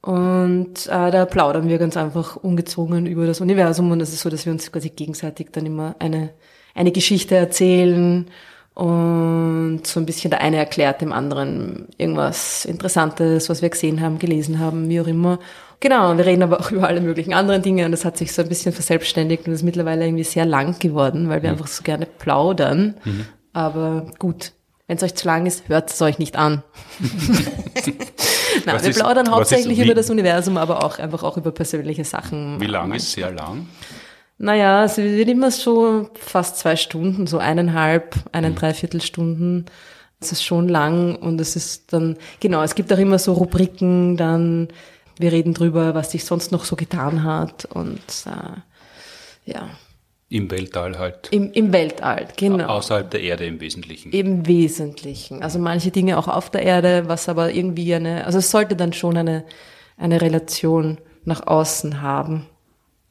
Und äh, da plaudern wir ganz einfach ungezwungen über das Universum. Und es ist so, dass wir uns quasi gegenseitig dann immer eine, eine Geschichte erzählen und so ein bisschen der eine erklärt dem anderen irgendwas Interessantes, was wir gesehen haben, gelesen haben, wie auch immer. Genau, wir reden aber auch über alle möglichen anderen Dinge und das hat sich so ein bisschen verselbstständigt und ist mittlerweile irgendwie sehr lang geworden, weil wir mhm. einfach so gerne plaudern. Mhm. Aber gut, wenn es euch zu lang ist, hört es euch nicht an. Nein, wir ist, plaudern hauptsächlich ist, über das Universum, aber auch einfach auch über persönliche Sachen. Wie lang ist sehr lang? Naja, es wird immer so fast zwei Stunden, so eineinhalb, einen, mhm. dreiviertel Stunden. Es ist schon lang und es ist dann, genau, es gibt auch immer so Rubriken, dann, wir reden drüber, was sich sonst noch so getan hat und, äh, ja. Im Weltall halt. Im, Im Weltall, genau. Außerhalb der Erde im Wesentlichen. Im Wesentlichen. Also manche Dinge auch auf der Erde, was aber irgendwie eine, also es sollte dann schon eine, eine Relation nach außen haben.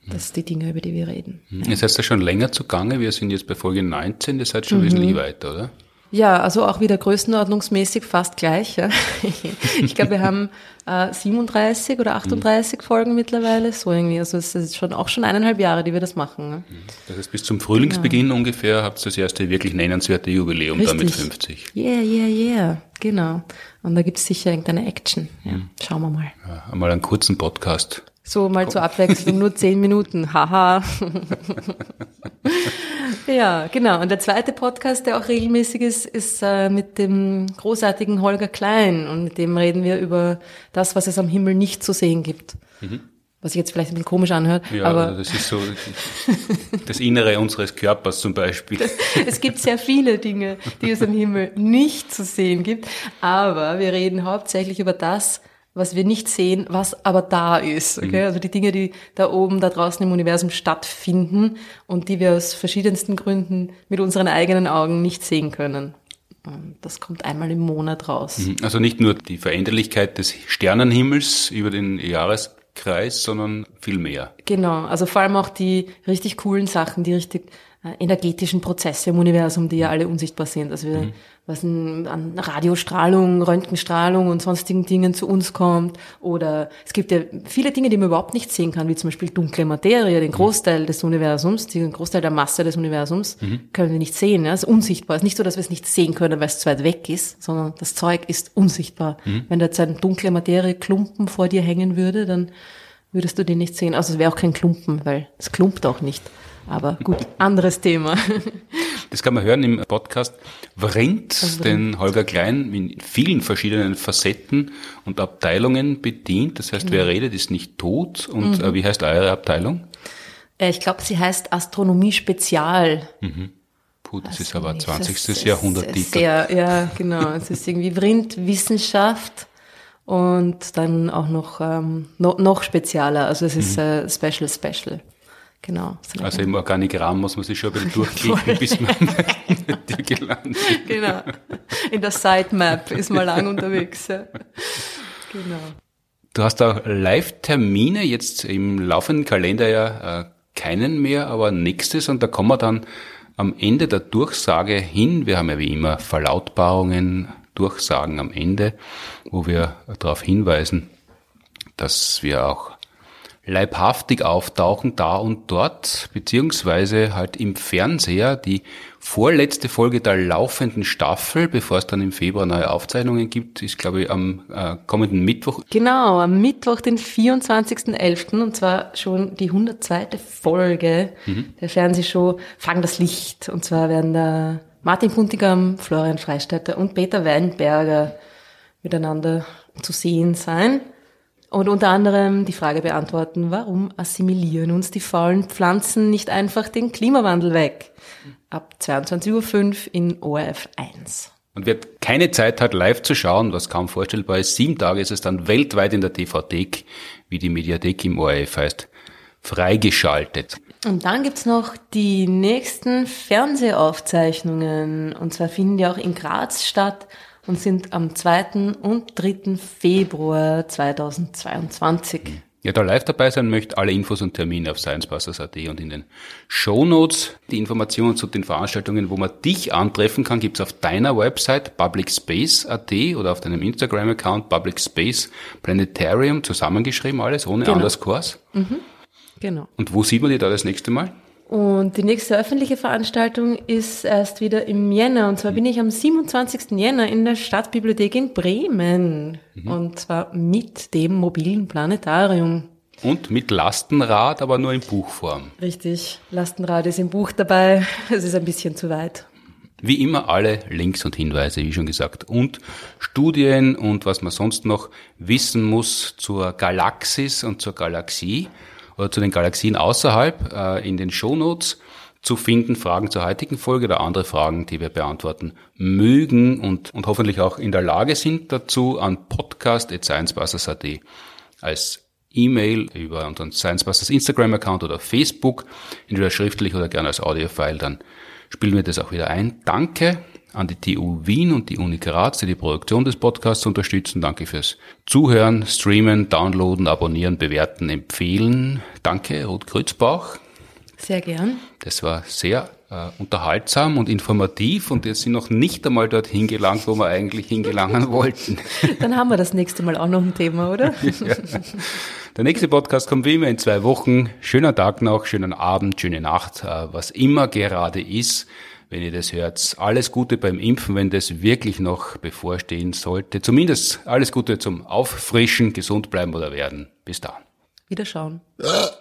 Das sind die Dinge, über die wir reden. Ihr seid ja schon länger zugange. Wir sind jetzt bei Folge 19. Ihr seid schon mhm. wesentlich weiter, oder? Ja, also auch wieder größenordnungsmäßig fast gleich. Ja. Ich glaube, wir haben äh, 37 oder 38 mhm. Folgen mittlerweile, so irgendwie. Also es ist schon auch schon eineinhalb Jahre, die wir das machen. Ne? Das heißt, bis zum Frühlingsbeginn genau. ungefähr habt ihr das erste wirklich nennenswerte Jubiläum Richtig. da mit 50. Yeah, yeah, yeah, genau. Und da gibt es sicher irgendeine Action. Ja. Mhm. Schauen wir mal. Ja, einmal einen kurzen Podcast. So mal Komm. zur Abwechslung, nur zehn Minuten. Haha. ja, genau. Und der zweite Podcast, der auch regelmäßig ist, ist äh, mit dem großartigen Holger Klein. Und mit dem reden wir über das, was es am Himmel nicht zu sehen gibt. Mhm. Was sich jetzt vielleicht ein bisschen komisch anhört. Ja, aber das ist so das Innere unseres Körpers zum Beispiel. es gibt sehr viele Dinge, die es am Himmel nicht zu sehen gibt. Aber wir reden hauptsächlich über das, was wir nicht sehen, was aber da ist. Okay? Mhm. Also die Dinge, die da oben, da draußen im Universum stattfinden und die wir aus verschiedensten Gründen mit unseren eigenen Augen nicht sehen können. Das kommt einmal im Monat raus. Mhm. Also nicht nur die Veränderlichkeit des Sternenhimmels über den Jahreskreis, sondern viel mehr. Genau, also vor allem auch die richtig coolen Sachen, die richtig äh, energetischen Prozesse im Universum, die ja alle unsichtbar sind. Also wir, mhm. Was an Radiostrahlung, Röntgenstrahlung und sonstigen Dingen zu uns kommt. Oder es gibt ja viele Dinge, die man überhaupt nicht sehen kann, wie zum Beispiel dunkle Materie, den Großteil des Universums, den Großteil der Masse des Universums, mhm. können wir nicht sehen. Ja? Es ist unsichtbar. Es ist nicht so, dass wir es nicht sehen können, weil es zu weit weg ist, sondern das Zeug ist unsichtbar. Mhm. Wenn da jetzt ein dunkle Materie Klumpen vor dir hängen würde, dann würdest du den nicht sehen. Also es wäre auch kein Klumpen, weil es klumpt auch nicht. Aber gut, anderes Thema. Das kann man hören im Podcast Vrindt, den Holger Klein in vielen verschiedenen Facetten und Abteilungen bedient. Das heißt, genau. wer redet, ist nicht tot. Und mhm. Äh, wie heißt eure Abteilung? Äh, ich glaube, sie heißt Astronomie Spezial. Mhm. Puh, das also ist aber 20. Jahrhundert Titel. Sehr, ja, genau. Es ist irgendwie Vrindt Wissenschaft und dann auch noch, ähm, noch, noch spezialer. Also es ist mhm. äh, Special Special. Genau. Also im Organigramm muss man sich schon ein bisschen durchklicken, bis man die gelandet Genau. In der Sitemap ist man lang unterwegs. Ja. Genau. Du hast auch Live-Termine, jetzt im laufenden Kalender ja äh, keinen mehr, aber nächstes und da kommen wir dann am Ende der Durchsage hin. Wir haben ja wie immer Verlautbarungen, Durchsagen am Ende, wo wir darauf hinweisen, dass wir auch leibhaftig auftauchen da und dort, beziehungsweise halt im Fernseher die vorletzte Folge der laufenden Staffel, bevor es dann im Februar neue Aufzeichnungen gibt, ist glaube ich am äh, kommenden Mittwoch. Genau, am Mittwoch, den 24.11. und zwar schon die 102. Folge mhm. der Fernsehshow Fang das Licht. Und zwar werden da Martin Puntigam, Florian Freistetter und Peter Weinberger miteinander zu sehen sein. Und unter anderem die Frage beantworten, warum assimilieren uns die faulen Pflanzen nicht einfach den Klimawandel weg? Ab 22.05 Uhr in ORF 1. Und wer keine Zeit hat, live zu schauen, was kaum vorstellbar ist, sieben Tage ist es dann weltweit in der TV-Thek, wie die Mediathek im ORF heißt, freigeschaltet. Und dann gibt's noch die nächsten Fernsehaufzeichnungen. Und zwar finden die auch in Graz statt und sind am 2. und 3. Februar 2022. ja, da live dabei sein möchte, alle Infos und Termine auf sciencebusters.at und in den Show Notes die Informationen zu den Veranstaltungen, wo man dich antreffen kann, gibt's auf deiner Website publicspace.at oder auf deinem Instagram-Account Public Space Planetarium zusammengeschrieben alles, ohne Genau. Underscores. Genau. Und wo sieht man dich da das nächste Mal? Und die nächste öffentliche Veranstaltung ist erst wieder im Jänner. Und zwar bin ich am 27. Jänner in der Stadtbibliothek in Bremen. Und zwar mit dem mobilen Planetarium. Und mit Lastenrad, aber nur in Buchform. Richtig. Lastenrad ist im Buch dabei. Es ist ein bisschen zu weit. Wie immer alle Links und Hinweise, wie schon gesagt, und Studien und was man sonst noch wissen muss zur Galaxis und zur Galaxie oder zu den Galaxien außerhalb äh, in den Shownotes zu finden, Fragen zur heutigen Folge oder andere Fragen, die wir beantworten mögen und, und hoffentlich auch in der Lage sind dazu an podcast.sciencebusters.at als E-Mail über unseren Sciencebusters Instagram-Account oder Facebook, entweder schriftlich oder gerne als Audiofile, dann spielen wir das auch wieder ein. Danke an die TU Wien und die Uni Graz, die die Produktion des Podcasts unterstützen. Danke fürs Zuhören, Streamen, Downloaden, Abonnieren, Bewerten, Empfehlen. Danke, Ruth Grützbauch. Sehr gern. Das war sehr äh, unterhaltsam und informativ und wir sind noch nicht einmal dorthin gelangt, wo wir eigentlich hingelangen wollten. Dann haben wir das nächste Mal auch noch ein Thema, oder? Der nächste Podcast kommt wie immer in zwei Wochen. Schöner Tag noch, schönen Abend, schöne Nacht, äh, was immer gerade ist. Wenn ihr das hört, alles Gute beim Impfen, wenn das wirklich noch bevorstehen sollte. Zumindest alles Gute zum Auffrischen, gesund bleiben oder werden. Bis dann. Wiederschauen. Ah!